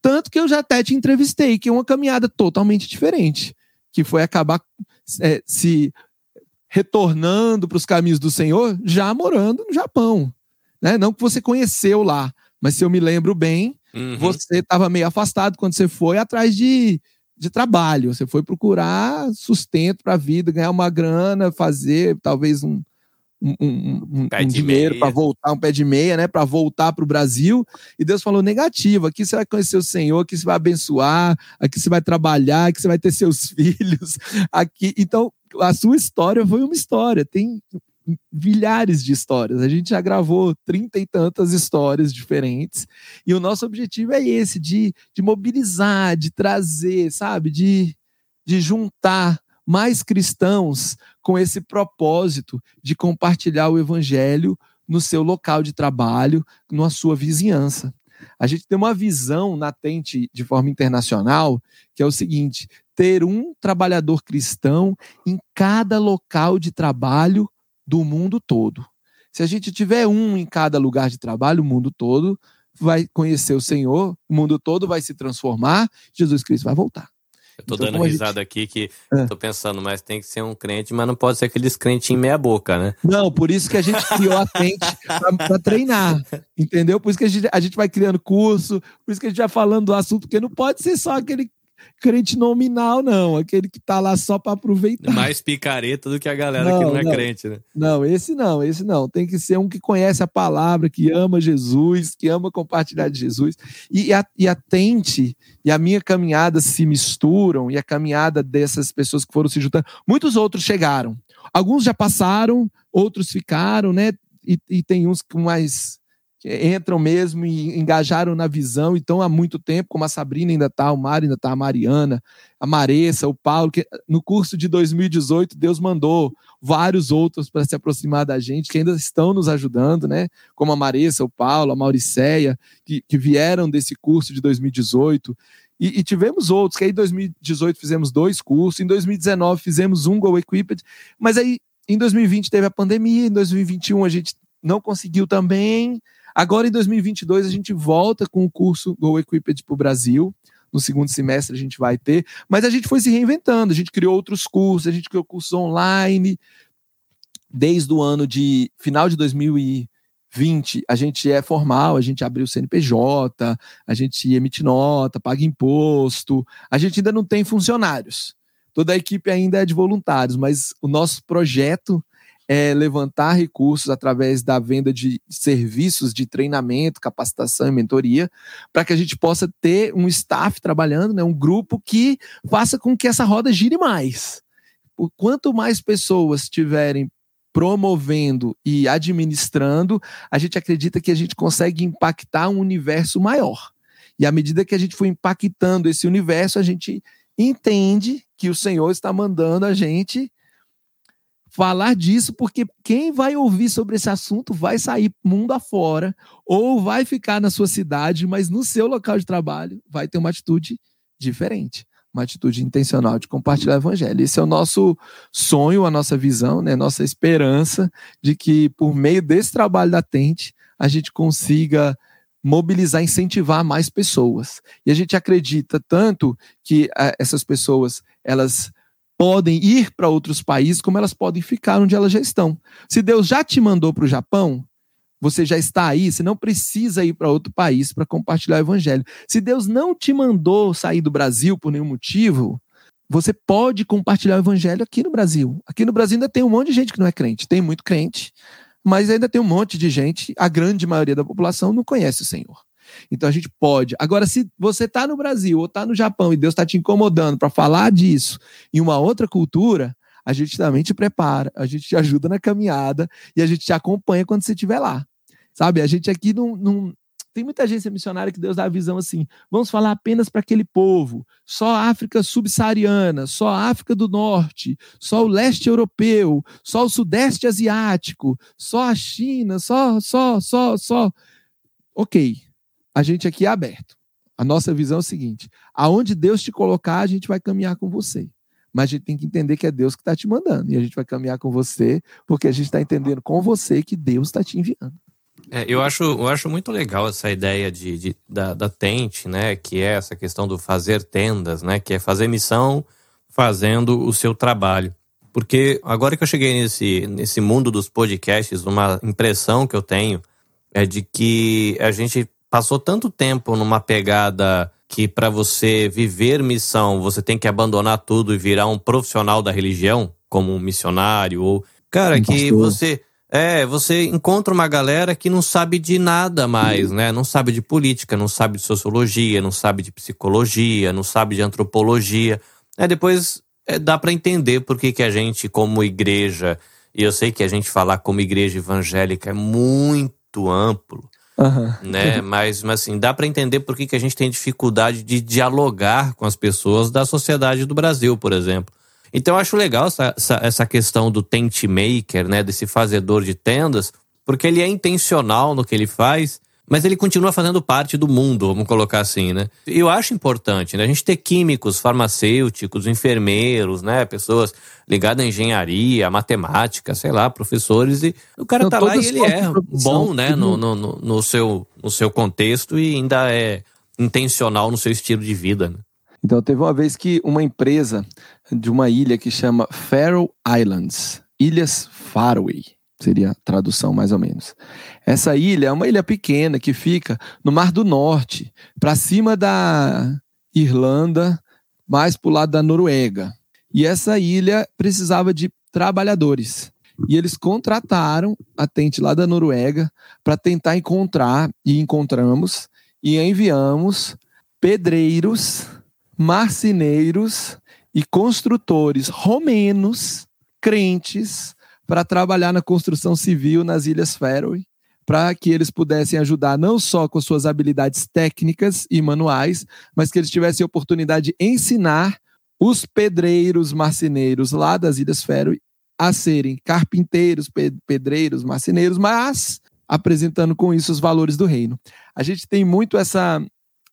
Tanto que eu já até te entrevistei, que é uma caminhada totalmente diferente, que foi acabar é, se retornando para os caminhos do Senhor, já morando no Japão. Né? Não que você conheceu lá, mas se eu me lembro bem, Uhum. Você estava meio afastado quando você foi atrás de, de trabalho. Você foi procurar sustento para a vida, ganhar uma grana, fazer talvez um, um, um, um dinheiro para voltar, um pé de meia, né? Para voltar para o Brasil. E Deus falou: negativo, aqui você vai conhecer o Senhor, aqui você vai abençoar, aqui você vai trabalhar, aqui você vai ter seus filhos. aqui Então, a sua história foi uma história. Tem milhares de histórias. A gente já gravou trinta e tantas histórias diferentes. E o nosso objetivo é esse, de, de mobilizar, de trazer, sabe? De, de juntar mais cristãos com esse propósito de compartilhar o evangelho no seu local de trabalho, na sua vizinhança. A gente tem uma visão latente de forma internacional, que é o seguinte: ter um trabalhador cristão em cada local de trabalho do mundo todo. Se a gente tiver um em cada lugar de trabalho, o mundo todo vai conhecer o Senhor, o mundo todo vai se transformar, Jesus Cristo vai voltar. Eu tô então, dando risada gente... aqui que é. tô pensando, mas tem que ser um crente, mas não pode ser aqueles crentes em meia boca, né? Não, por isso que a gente criou a Tente pra, pra, treinar, entendeu? Por isso que a gente, a gente vai criando curso, por isso que a gente vai falando do assunto, porque não pode ser só aquele crente nominal, não. Aquele que tá lá só para aproveitar. Mais picareta do que a galera não, que não é não. crente, né? Não, esse não, esse não. Tem que ser um que conhece a palavra, que ama Jesus, que ama compartilhar de Jesus. E, a, e atente, e a minha caminhada se misturam, e a caminhada dessas pessoas que foram se juntando. Muitos outros chegaram. Alguns já passaram, outros ficaram, né? E, e tem uns com mais entram mesmo e engajaram na visão, então há muito tempo, como a Sabrina ainda está, o Mário ainda está, a Mariana, a Maressa, o Paulo, que no curso de 2018 Deus mandou vários outros para se aproximar da gente, que ainda estão nos ajudando, né? Como a Maressa, o Paulo, a Mauricéia, que, que vieram desse curso de 2018. E, e, tivemos outros, que aí em 2018 fizemos dois cursos, em 2019 fizemos um Go Equipped, mas aí em 2020 teve a pandemia, em 2021 a gente não conseguiu também, Agora, em 2022, a gente volta com o curso Go Equipped para o Brasil. No segundo semestre a gente vai ter, mas a gente foi se reinventando, a gente criou outros cursos, a gente criou cursos online. Desde o ano de final de 2020, a gente é formal, a gente abriu o CNPJ, a gente emite nota, paga imposto, a gente ainda não tem funcionários. Toda a equipe ainda é de voluntários, mas o nosso projeto é, levantar recursos através da venda de serviços de treinamento, capacitação e mentoria, para que a gente possa ter um staff trabalhando, né, um grupo que faça com que essa roda gire mais. Quanto mais pessoas estiverem promovendo e administrando, a gente acredita que a gente consegue impactar um universo maior. E à medida que a gente for impactando esse universo, a gente entende que o Senhor está mandando a gente falar disso, porque quem vai ouvir sobre esse assunto vai sair mundo afora, ou vai ficar na sua cidade, mas no seu local de trabalho vai ter uma atitude diferente, uma atitude intencional de compartilhar o evangelho. Esse é o nosso sonho, a nossa visão, né, nossa esperança de que por meio desse trabalho da Tente, a gente consiga mobilizar, incentivar mais pessoas. E a gente acredita tanto que uh, essas pessoas, elas podem ir para outros países, como elas podem ficar onde elas já estão. Se Deus já te mandou para o Japão, você já está aí, você não precisa ir para outro país para compartilhar o evangelho. Se Deus não te mandou sair do Brasil por nenhum motivo, você pode compartilhar o evangelho aqui no Brasil. Aqui no Brasil ainda tem um monte de gente que não é crente, tem muito crente, mas ainda tem um monte de gente, a grande maioria da população não conhece o Senhor. Então a gente pode. Agora, se você está no Brasil ou está no Japão e Deus está te incomodando para falar disso em uma outra cultura, a gente também te prepara, a gente te ajuda na caminhada e a gente te acompanha quando você estiver lá. Sabe? A gente aqui não, não, tem muita agência missionária que Deus dá a visão assim: vamos falar apenas para aquele povo, só a África subsaariana, só a África do Norte, só o leste europeu, só o sudeste asiático, só a China, só, só, só, só. Ok, a gente aqui é aberto. A nossa visão é o seguinte: aonde Deus te colocar, a gente vai caminhar com você. Mas a gente tem que entender que é Deus que está te mandando. E a gente vai caminhar com você, porque a gente está entendendo com você que Deus está te enviando. É, eu, acho, eu acho muito legal essa ideia de, de, da, da tente, né? Que é essa questão do fazer tendas, né? Que é fazer missão fazendo o seu trabalho. Porque agora que eu cheguei nesse, nesse mundo dos podcasts, uma impressão que eu tenho é de que a gente passou tanto tempo numa pegada que para você viver missão, você tem que abandonar tudo e virar um profissional da religião, como um missionário ou cara um que você é, você encontra uma galera que não sabe de nada mais, né? Não sabe de política, não sabe de sociologia, não sabe de psicologia, não sabe de antropologia. É, depois é, dá para entender por que, que a gente, como igreja, e eu sei que a gente falar como igreja evangélica é muito amplo, Uhum. Né? Mas, mas assim, dá para entender por que, que a gente tem dificuldade de dialogar com as pessoas da sociedade do Brasil, por exemplo. Então eu acho legal essa, essa, essa questão do tent maker, né? Desse fazedor de tendas, porque ele é intencional no que ele faz mas ele continua fazendo parte do mundo, vamos colocar assim, né? E eu acho importante, né? A gente ter químicos, farmacêuticos, enfermeiros, né? Pessoas ligadas à engenharia, à matemática, sei lá, professores. E o cara Não, tá lá e ele é bom, né? No, no, no, no, seu, no seu contexto e ainda é intencional no seu estilo de vida, né? Então, teve uma vez que uma empresa de uma ilha que chama Faroe Islands, Ilhas Faroe, seria a tradução mais ou menos. Essa ilha é uma ilha pequena que fica no Mar do Norte, para cima da Irlanda, mais para o lado da Noruega. E essa ilha precisava de trabalhadores. E eles contrataram a Tente lá da Noruega para tentar encontrar, e encontramos, e enviamos pedreiros, marceneiros e construtores romenos, crentes, para trabalhar na construção civil nas Ilhas Faroe, para que eles pudessem ajudar não só com suas habilidades técnicas e manuais, mas que eles tivessem oportunidade de ensinar os pedreiros, marceneiros lá das Ilhas Faroe a serem carpinteiros, pedreiros, marceneiros, mas apresentando com isso os valores do reino. A gente tem muito essa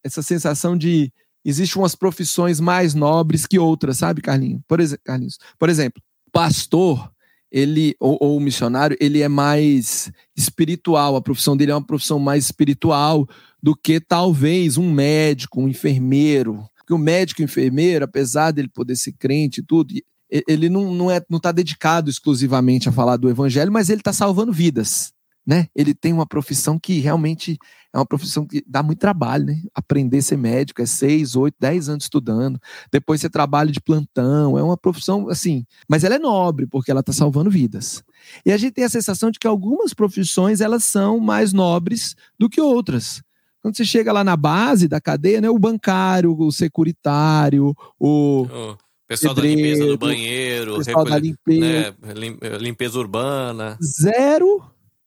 essa sensação de existem umas profissões mais nobres que outras, sabe, Carlinhos? Por, Carlinhos? Por exemplo, pastor ele ou, ou, o missionário, ele é mais espiritual, a profissão dele é uma profissão mais espiritual do que talvez um médico, um enfermeiro. Porque o médico e o enfermeiro, apesar dele poder ser crente e tudo, ele não, não é não está dedicado exclusivamente a falar do evangelho, mas ele está salvando vidas né? Ele tem uma profissão que realmente é uma profissão que dá muito trabalho, né? Aprender a ser médico é seis, oito, dez anos estudando. Depois você trabalha de plantão. É uma profissão assim, mas ela é nobre porque ela está salvando vidas. E a gente tem a sensação de que algumas profissões elas são mais nobres do que outras. Quando você chega lá na base da cadeia, né? O bancário, o securitário, o oh. Pessoal pedreiro, da limpeza do banheiro, pessoal da limpeza, né, limpeza urbana. Zero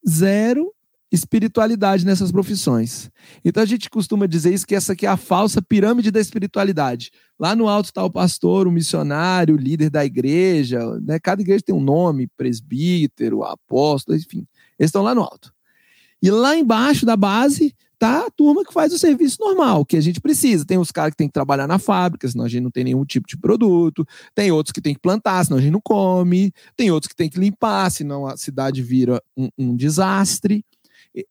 zero espiritualidade nessas profissões. Então a gente costuma dizer isso que essa aqui é a falsa pirâmide da espiritualidade. Lá no alto está o pastor, o missionário, o líder da igreja, né? Cada igreja tem um nome, presbítero, apóstolo, enfim. Eles estão lá no alto. E lá embaixo da base tá a turma que faz o serviço normal, que a gente precisa. Tem os caras que tem que trabalhar na fábrica, senão a gente não tem nenhum tipo de produto. Tem outros que tem que plantar, senão a gente não come. Tem outros que tem que limpar, senão a cidade vira um, um desastre.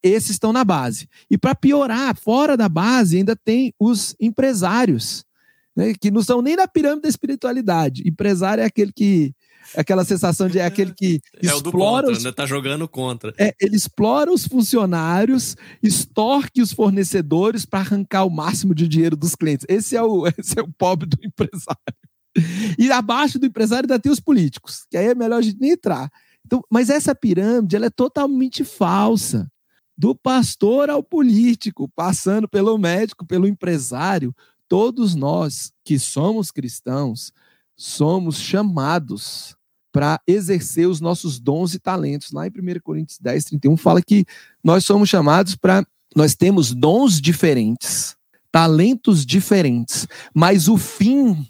Esses estão na base. E para piorar, fora da base ainda tem os empresários, né, que não são nem na pirâmide da espiritualidade. Empresário é aquele que aquela sensação de é aquele que é explora. o contra, os, né? Tá jogando contra. É, ele explora os funcionários, extorque os fornecedores para arrancar o máximo de dinheiro dos clientes. Esse é o, esse é o pobre do empresário. E abaixo do empresário ainda tem os políticos, que aí é melhor a gente nem entrar. Então, mas essa pirâmide ela é totalmente falsa. Do pastor ao político, passando pelo médico, pelo empresário, todos nós que somos cristãos somos chamados para exercer os nossos dons e talentos. Lá em 1 Coríntios 10, 31, fala que nós somos chamados para. Nós temos dons diferentes, talentos diferentes, mas o fim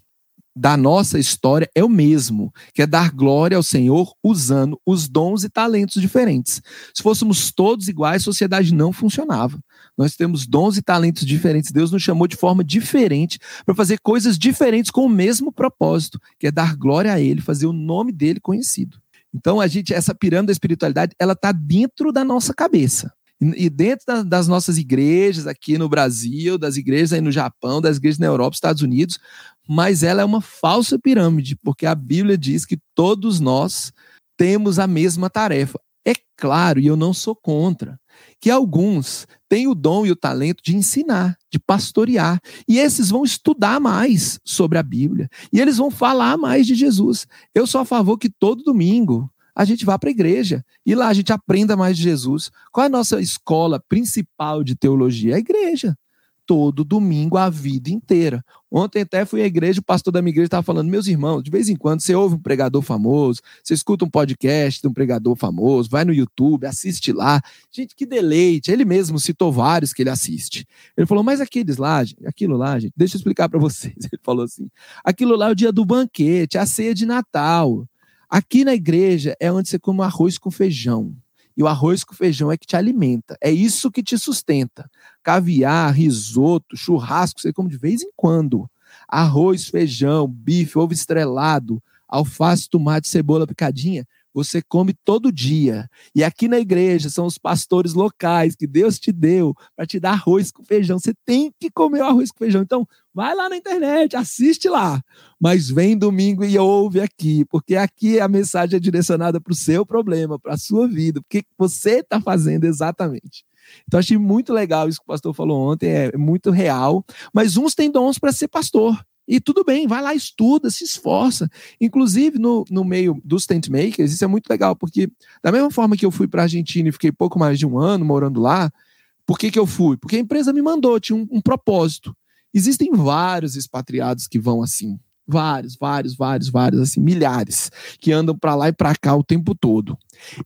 da nossa história é o mesmo, que é dar glória ao Senhor usando os dons e talentos diferentes. Se fôssemos todos iguais, a sociedade não funcionava. Nós temos dons e talentos diferentes. Deus nos chamou de forma diferente para fazer coisas diferentes com o mesmo propósito, que é dar glória a Ele, fazer o nome dele conhecido. Então, a gente, essa pirâmide da espiritualidade, ela está dentro da nossa cabeça. E dentro das nossas igrejas aqui no Brasil, das igrejas aí no Japão, das igrejas na Europa, Estados Unidos, mas ela é uma falsa pirâmide, porque a Bíblia diz que todos nós temos a mesma tarefa. É claro, e eu não sou contra, que alguns têm o dom e o talento de ensinar, de pastorear, e esses vão estudar mais sobre a Bíblia, e eles vão falar mais de Jesus. Eu sou a favor que todo domingo a gente vá para a igreja e lá a gente aprenda mais de Jesus. Qual é a nossa escola principal de teologia? É a igreja todo domingo a vida inteira. Ontem até fui à igreja, o pastor da minha igreja estava falando, meus irmãos, de vez em quando você ouve um pregador famoso, você escuta um podcast de um pregador famoso, vai no YouTube, assiste lá. Gente, que deleite. Ele mesmo citou vários que ele assiste. Ele falou, mas aqueles lá, aquilo lá, gente, deixa eu explicar para vocês. Ele falou assim: aquilo lá é o dia do banquete, a ceia de Natal. Aqui na igreja é onde você come arroz com feijão. E o arroz com feijão é que te alimenta. É isso que te sustenta. Caviar, risoto, churrasco, você come de vez em quando. Arroz, feijão, bife, ovo estrelado, alface, tomate, cebola picadinha. você come todo dia. E aqui na igreja são os pastores locais que Deus te deu para te dar arroz com feijão. Você tem que comer o arroz com feijão. Então, vai lá na internet, assiste lá. Mas vem domingo e ouve aqui, porque aqui a mensagem é direcionada para o seu problema, para a sua vida, porque você está fazendo exatamente. Então, achei muito legal isso que o pastor falou ontem, é muito real. Mas uns têm dons para ser pastor. E tudo bem, vai lá, estuda, se esforça. Inclusive, no, no meio dos tent makers, isso é muito legal, porque da mesma forma que eu fui para a Argentina e fiquei pouco mais de um ano morando lá, por que, que eu fui? Porque a empresa me mandou, tinha um, um propósito. Existem vários expatriados que vão assim. Vários, vários, vários, vários, assim, milhares, que andam para lá e para cá o tempo todo.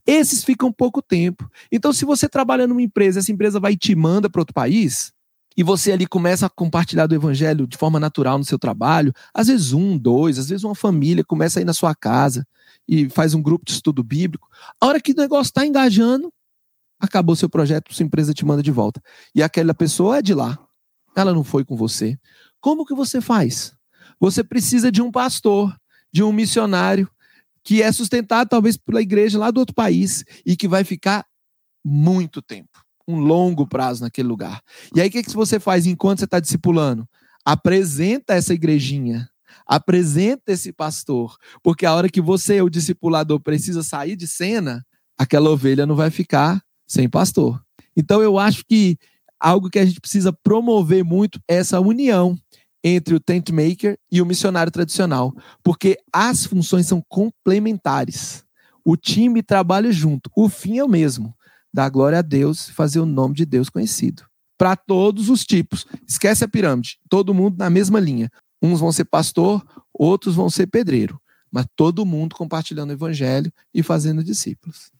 Esses ficam pouco tempo. Então, se você trabalha numa empresa, essa empresa vai e te manda para outro país, e você ali começa a compartilhar do evangelho de forma natural no seu trabalho, às vezes um, dois, às vezes uma família começa a ir na sua casa e faz um grupo de estudo bíblico. A hora que o negócio está engajando, acabou seu projeto, sua empresa te manda de volta. E aquela pessoa é de lá. Ela não foi com você. Como que você faz? Você precisa de um pastor, de um missionário que é sustentado talvez pela igreja lá do outro país e que vai ficar muito tempo um longo prazo naquele lugar. E aí, o que, que você faz enquanto você está discipulando? Apresenta essa igrejinha, apresenta esse pastor, porque a hora que você, o discipulador, precisa sair de cena, aquela ovelha não vai ficar sem pastor. Então, eu acho que algo que a gente precisa promover muito é essa união entre o tent maker e o missionário tradicional, porque as funções são complementares. O time trabalha junto, o fim é o mesmo dar glória a Deus, fazer o nome de Deus conhecido. Para todos os tipos. Esquece a pirâmide. Todo mundo na mesma linha. Uns vão ser pastor, outros vão ser pedreiro. Mas todo mundo compartilhando o evangelho e fazendo discípulos.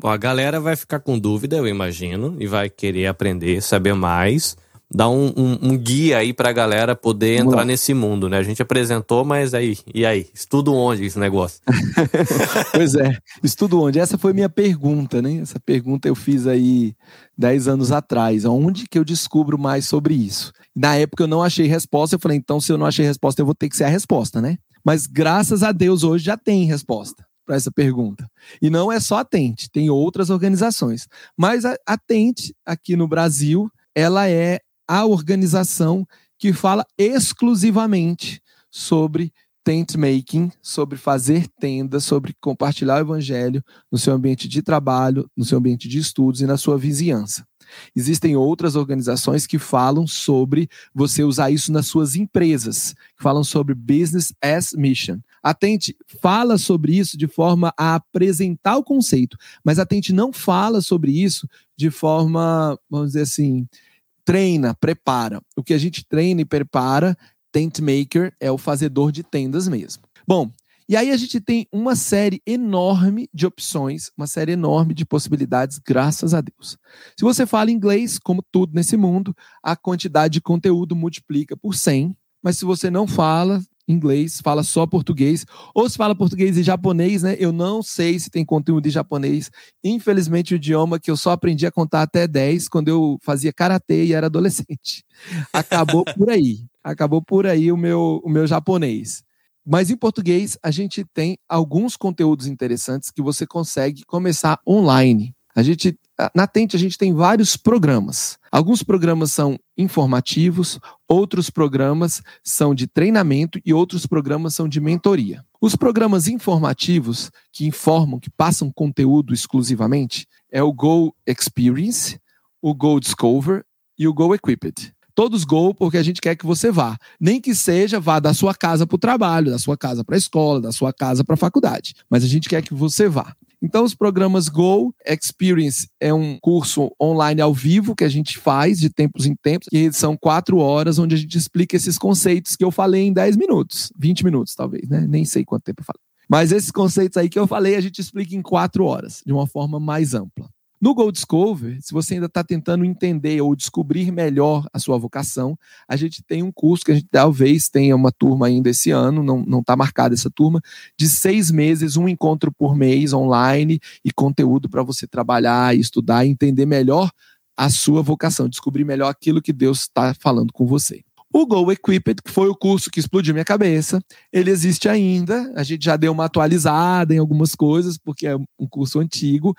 Bom, a galera vai ficar com dúvida, eu imagino, e vai querer aprender, saber mais dar um, um, um, guia aí pra galera poder entrar nesse mundo, né? A gente apresentou, mas aí, e aí? Estudo onde esse negócio? pois é, estudo onde? Essa foi minha pergunta, né? Essa pergunta eu fiz aí 10 anos atrás. Onde que eu descubro mais sobre isso? Na época eu não achei resposta, eu falei, então se eu não achei resposta, eu vou ter que ser a resposta, né? Mas graças a Deus hoje já tem resposta para essa pergunta. E não é só a Tente, tem outras organizações. Mas a, a Tente, aqui no Brasil, ela é a organização que fala exclusivamente sobre tent making, sobre fazer tenda, sobre compartilhar o evangelho no seu ambiente de trabalho, no seu ambiente de estudos e na sua vizinhança. Existem outras organizações que falam sobre você usar isso nas suas empresas, que falam sobre business as mission. Atente fala sobre isso de forma a apresentar o conceito, mas Atente não fala sobre isso de forma, vamos dizer assim, treina, prepara. O que a gente treina e prepara, tent maker é o fazedor de tendas mesmo. Bom, e aí a gente tem uma série enorme de opções, uma série enorme de possibilidades, graças a Deus. Se você fala inglês, como tudo nesse mundo, a quantidade de conteúdo multiplica por 100. Mas se você não fala, inglês, fala só português, ou se fala português e japonês, né? Eu não sei se tem conteúdo em japonês. Infelizmente, o idioma que eu só aprendi a contar até 10 quando eu fazia karatê e era adolescente. Acabou por aí. Acabou por aí o meu, o meu japonês. Mas em português, a gente tem alguns conteúdos interessantes que você consegue começar online. A gente na Tente a gente tem vários programas. Alguns programas são informativos, outros programas são de treinamento e outros programas são de mentoria. Os programas informativos, que informam, que passam conteúdo exclusivamente, é o Go Experience, o Go Discover e o Go Equipped. Todos Go porque a gente quer que você vá. Nem que seja vá da sua casa para o trabalho, da sua casa para a escola, da sua casa para a faculdade. Mas a gente quer que você vá. Então, os programas Go Experience é um curso online ao vivo que a gente faz de tempos em tempos, que são quatro horas, onde a gente explica esses conceitos que eu falei em 10 minutos, 20 minutos, talvez, né? Nem sei quanto tempo eu falei. Mas esses conceitos aí que eu falei, a gente explica em quatro horas, de uma forma mais ampla. No Go Discover, se você ainda está tentando entender ou descobrir melhor a sua vocação, a gente tem um curso que a gente talvez tenha uma turma ainda esse ano, não está marcada essa turma, de seis meses, um encontro por mês online e conteúdo para você trabalhar, estudar entender melhor a sua vocação, descobrir melhor aquilo que Deus está falando com você. O Go Equipped, que foi o curso que explodiu minha cabeça, ele existe ainda. A gente já deu uma atualizada em algumas coisas, porque é um curso antigo,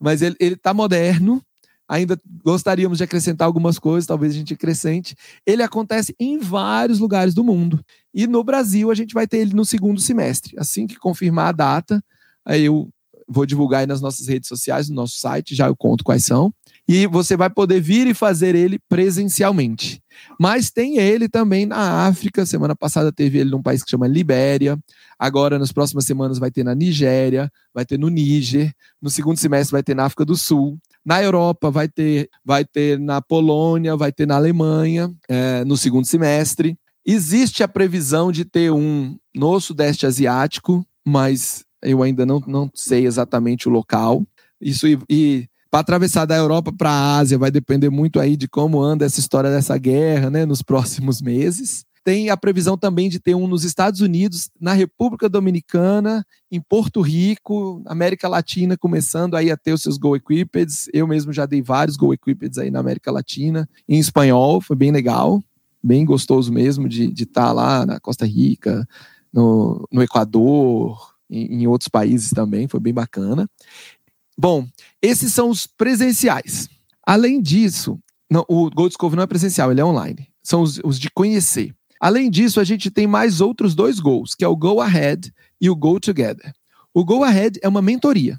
mas ele está moderno. Ainda gostaríamos de acrescentar algumas coisas, talvez a gente acrescente. Ele acontece em vários lugares do mundo. E no Brasil, a gente vai ter ele no segundo semestre. Assim que confirmar a data, aí eu vou divulgar aí nas nossas redes sociais, no nosso site, já eu conto quais são. E você vai poder vir e fazer ele presencialmente. Mas tem ele também na África. Semana passada teve ele num país que chama Libéria. Agora, nas próximas semanas, vai ter na Nigéria, vai ter no Níger. No segundo semestre, vai ter na África do Sul. Na Europa, vai ter, vai ter na Polônia, vai ter na Alemanha, é, no segundo semestre. Existe a previsão de ter um no Sudeste Asiático, mas eu ainda não, não sei exatamente o local. Isso e, e para atravessar da Europa para a Ásia vai depender muito aí de como anda essa história dessa guerra, né, nos próximos meses. Tem a previsão também de ter um nos Estados Unidos, na República Dominicana, em Porto Rico, América Latina, começando aí a ter os seus Go Equippeds. Eu mesmo já dei vários Go Equippeds aí na América Latina, em espanhol, foi bem legal, bem gostoso mesmo de estar tá lá na Costa Rica, no, no Equador, em outros países também, foi bem bacana. Bom, esses são os presenciais. Além disso, não, o Go Discovery não é presencial, ele é online. São os, os, de conhecer. Além disso, a gente tem mais outros dois goals, que é o Go Ahead e o Go Together. O Go Ahead é uma mentoria,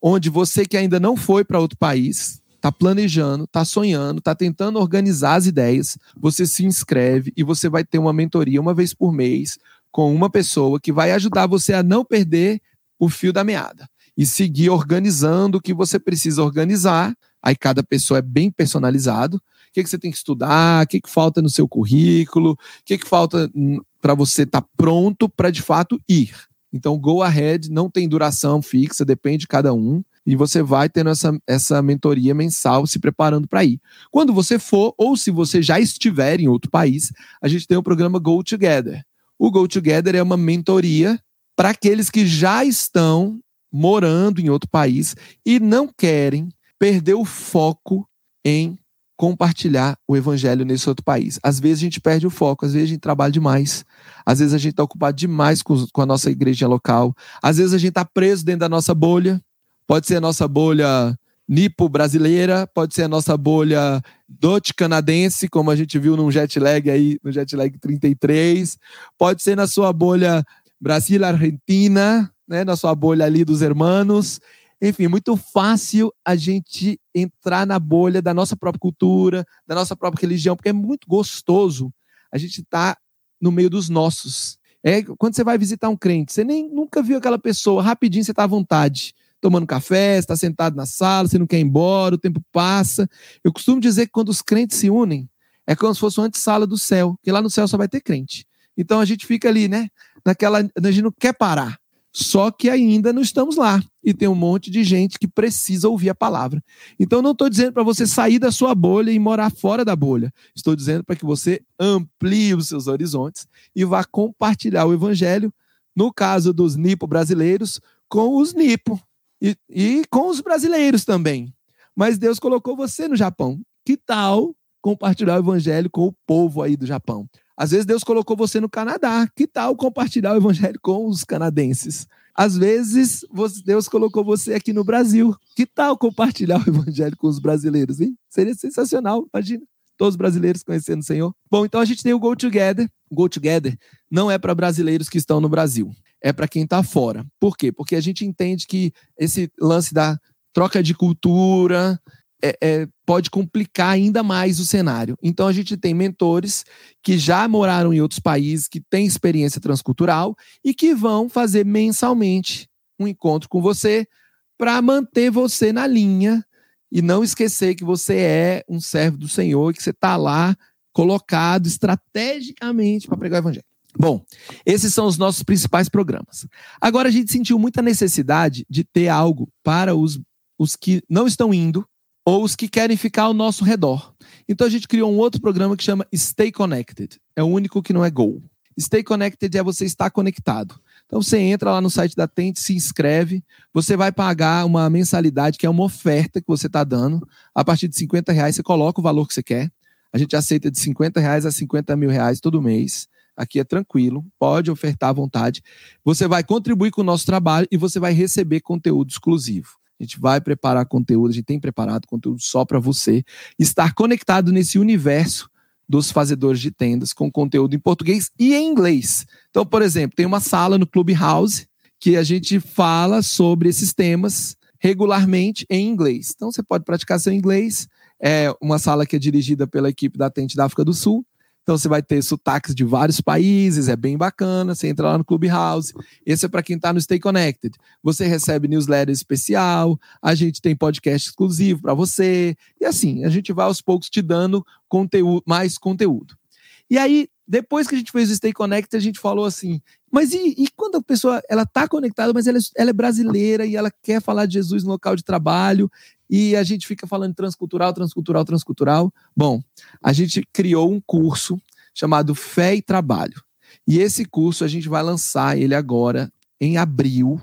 onde você que ainda não foi para outro país, está planejando, está sonhando, está tentando organizar as ideias, você se inscreve e você vai ter uma mentoria uma vez por mês com uma pessoa que vai ajudar você a não perder o fio da meada e seguir organizando o que você precisa organizar. Aí cada pessoa é bem personalizado. O que, que você tem que estudar, o que, que falta no seu currículo, o que, que falta para você estar tá pronto para de fato ir. Então, go ahead não tem duração fixa, depende de cada um. E você vai tendo essa, essa mentoria mensal se preparando para ir. Quando você for, ou se você já estiver em outro país, a gente tem o programa Go Together. O Go Together é uma mentoria para aqueles que já estão morando em outro país e não querem perder o foco em compartilhar o evangelho nesse outro país. Às vezes a gente perde o foco, às vezes a gente trabalha demais, às vezes a gente está ocupado demais com, a nossa igreja local, às vezes a gente está preso dentro da nossa bolha, pode ser a nossa bolha nipo brasileira, pode ser a nossa bolha dote canadense, como a gente viu no jet lag aí, no jet lag 33, pode ser na sua bolha Brasil Argentina, né, na sua bolha ali dos hermanos. Enfim, muito fácil a gente entrar na bolha da nossa própria cultura, da nossa própria religião, porque é muito gostoso a gente estar tá no meio dos nossos. É quando você vai visitar um crente, você nem nunca viu aquela pessoa, rapidinho você está à vontade tomando café, está sentado na sala, você não quer ir embora, o tempo passa. Eu costumo dizer que quando os crentes se unem, é como se fosse uma antessala do céu, que lá no céu só vai ter crente. Então a gente fica ali, né? Naquela. A gente não quer parar. Só que ainda não estamos lá. E tem um monte de gente que precisa ouvir a palavra. Então, não estou dizendo para você sair da sua bolha e morar fora da bolha. Estou dizendo para que você amplie os seus horizontes e vá compartilhar o evangelho, no caso dos nipo brasileiros, com os nipo, e, e com os brasileiros também. Mas Deus colocou você no Japão. Que tal compartilhar o evangelho com o povo aí do Japão? Às vezes Deus colocou você no Canadá. Que tal compartilhar o evangelho com os canadenses? Às vezes Deus colocou você aqui no Brasil. Que tal compartilhar o evangelho com os brasileiros, hein? Seria sensacional, imagina. Todos os brasileiros conhecendo o Senhor. Bom, então a gente tem o Go Together. Go Together não é para brasileiros que estão no Brasil é para quem está fora. Por quê? Porque a gente entende que esse lance da troca de cultura é, é, pode complicar ainda mais o cenário. Então a gente tem mentores que já moraram em outros países, que têm experiência transcultural e que vão fazer mensalmente um encontro com você para manter você na linha e não esquecer que você é um servo do Senhor que você está lá colocado estrategicamente para pregar o evangelho. Bom, esses são os nossos principais programas. Agora a gente sentiu muita necessidade de ter algo para os, os que não estão indo ou os que querem ficar ao nosso redor. Então a gente criou um outro programa que chama Stay Connected. É o único que não é Go. Stay Connected é você estar conectado. Então você entra lá no site da Tente, se inscreve, você vai pagar uma mensalidade que é uma oferta que você está dando. A partir de 50 reais você coloca o valor que você quer. A gente aceita de 50 reais a 50 mil reais todo mês. Aqui é tranquilo, pode ofertar à vontade. Você vai contribuir com o nosso trabalho e você vai receber conteúdo exclusivo. A gente vai preparar conteúdo, a gente tem preparado conteúdo só para você estar conectado nesse universo dos fazedores de tendas com conteúdo em português e em inglês. Então, por exemplo, tem uma sala no Clubhouse que a gente fala sobre esses temas regularmente em inglês. Então, você pode praticar seu inglês. É uma sala que é dirigida pela equipe da Tente da África do Sul. Então você vai ter sotaques de vários países, é bem bacana. Você entra lá no Clubhouse. Esse é para quem está no Stay Connected. Você recebe newsletter especial, a gente tem podcast exclusivo para você. E assim, a gente vai aos poucos te dando conteúdo, mais conteúdo. E aí, depois que a gente fez o Stay Connected, a gente falou assim: mas e, e quando a pessoa ela está conectada, mas ela, é, ela é brasileira e ela quer falar de Jesus no local de trabalho e a gente fica falando transcultural, transcultural, transcultural. Bom, a gente criou um curso chamado Fé e Trabalho. E esse curso a gente vai lançar ele agora em abril,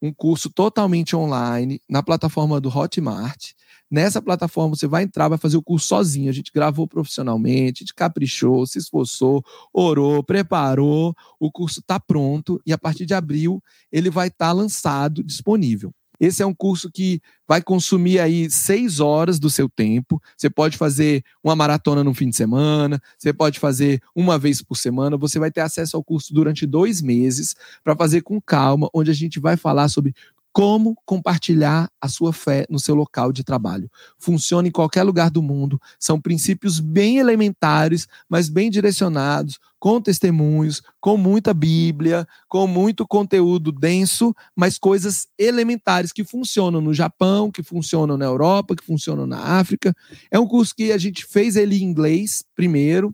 um curso totalmente online na plataforma do Hotmart. Nessa plataforma você vai entrar, vai fazer o curso sozinho. A gente gravou profissionalmente, gente caprichou, se esforçou, orou, preparou. O curso está pronto e a partir de abril ele vai estar tá lançado, disponível. Esse é um curso que vai consumir aí seis horas do seu tempo. Você pode fazer uma maratona no fim de semana, você pode fazer uma vez por semana. Você vai ter acesso ao curso durante dois meses para fazer com calma, onde a gente vai falar sobre como compartilhar a sua fé no seu local de trabalho. Funciona em qualquer lugar do mundo, são princípios bem elementares, mas bem direcionados, com testemunhos, com muita Bíblia, com muito conteúdo denso, mas coisas elementares que funcionam no Japão, que funcionam na Europa, que funcionam na África. É um curso que a gente fez ele em inglês primeiro,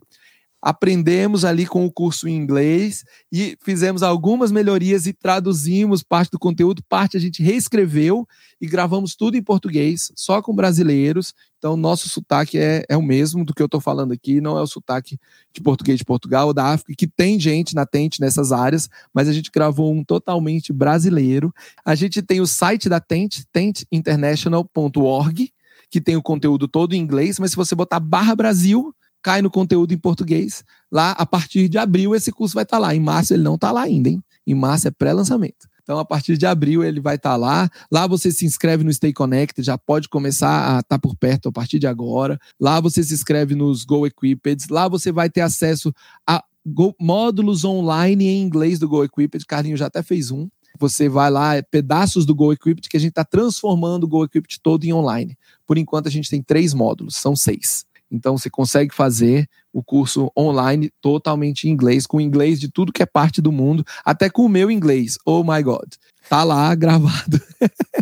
aprendemos ali com o curso em inglês e fizemos algumas melhorias e traduzimos parte do conteúdo, parte a gente reescreveu e gravamos tudo em português, só com brasileiros. Então, nosso sotaque é, é o mesmo do que eu estou falando aqui, não é o sotaque de português de Portugal ou da África, que tem gente na Tente nessas áreas, mas a gente gravou um totalmente brasileiro. A gente tem o site da Tente, tenteinternational.org, que tem o conteúdo todo em inglês, mas se você botar barra Brasil, cai no conteúdo em português. Lá, a partir de abril, esse curso vai estar tá lá. Em março, ele não está lá ainda, hein? Em março é pré-lançamento. Então, a partir de abril, ele vai estar tá lá. Lá você se inscreve no Stay Connected, já pode começar a estar tá por perto a partir de agora. Lá você se inscreve nos Go Equipped. Lá você vai ter acesso a Go, módulos online em inglês do Go Equipped. Carlinho já até fez um. Você vai lá, é pedaços do Go Equipped que a gente está transformando o Go Equipped todo em online. Por enquanto, a gente tem três módulos, são seis. Então você consegue fazer o curso online totalmente em inglês, com inglês de tudo que é parte do mundo, até com o meu inglês. Oh my God. Tá lá gravado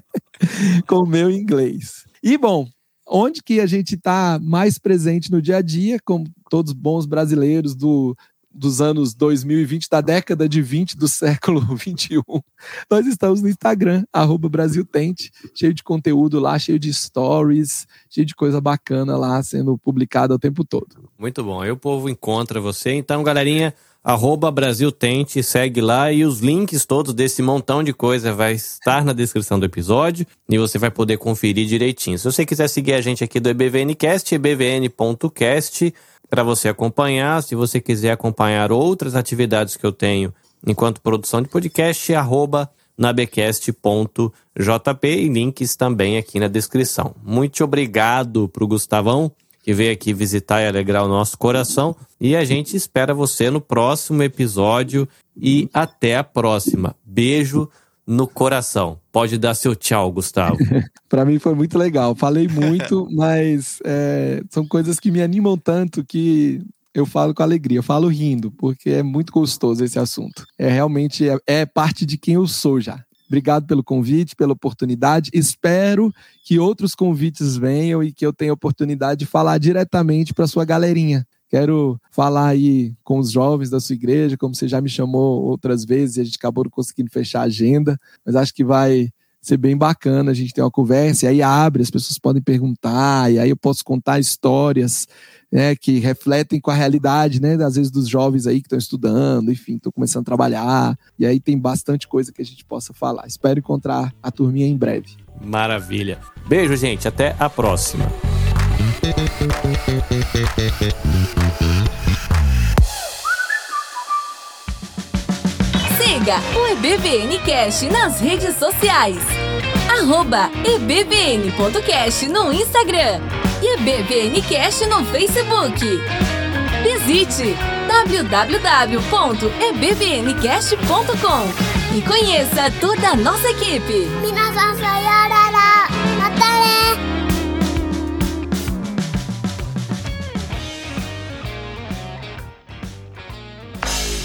com o meu inglês. E bom, onde que a gente está mais presente no dia a dia, como todos bons brasileiros do dos anos 2020, da década de 20 do século 21. Nós estamos no Instagram, arroba Brasil Tente, cheio de conteúdo lá, cheio de stories, cheio de coisa bacana lá sendo publicada o tempo todo. Muito bom. Aí o povo encontra você. Então, galerinha, arroba Brasil Tente, segue lá e os links todos desse montão de coisa vai estar na descrição do episódio e você vai poder conferir direitinho. Se você quiser seguir a gente aqui do EBVNcast, ebvn.cast, para você acompanhar. Se você quiser acompanhar outras atividades que eu tenho enquanto produção de podcast, arroba nabecast.jp e links também aqui na descrição. Muito obrigado para o Gustavão que veio aqui visitar e alegrar o nosso coração. E a gente espera você no próximo episódio e até a próxima. Beijo no coração. Pode dar seu tchau, Gustavo. para mim foi muito legal. Falei muito, mas é, são coisas que me animam tanto que eu falo com alegria, eu falo rindo, porque é muito gostoso esse assunto. É realmente é, é parte de quem eu sou já. Obrigado pelo convite, pela oportunidade. Espero que outros convites venham e que eu tenha oportunidade de falar diretamente para sua galerinha. Quero falar aí com os jovens da sua igreja, como você já me chamou outras vezes, e a gente acabou não conseguindo fechar a agenda, mas acho que vai ser bem bacana a gente ter uma conversa, e aí abre, as pessoas podem perguntar, e aí eu posso contar histórias né, que refletem com a realidade, né, às vezes dos jovens aí que estão estudando, enfim, estão começando a trabalhar, e aí tem bastante coisa que a gente possa falar. Espero encontrar a turminha em breve. Maravilha. Beijo, gente. Até a próxima. Siga o EBVNcast nas redes sociais. Arroba ebbn.cast no Instagram e EBVNcast no Facebook. Visite www.ebbncast.com e conheça toda a nossa equipe.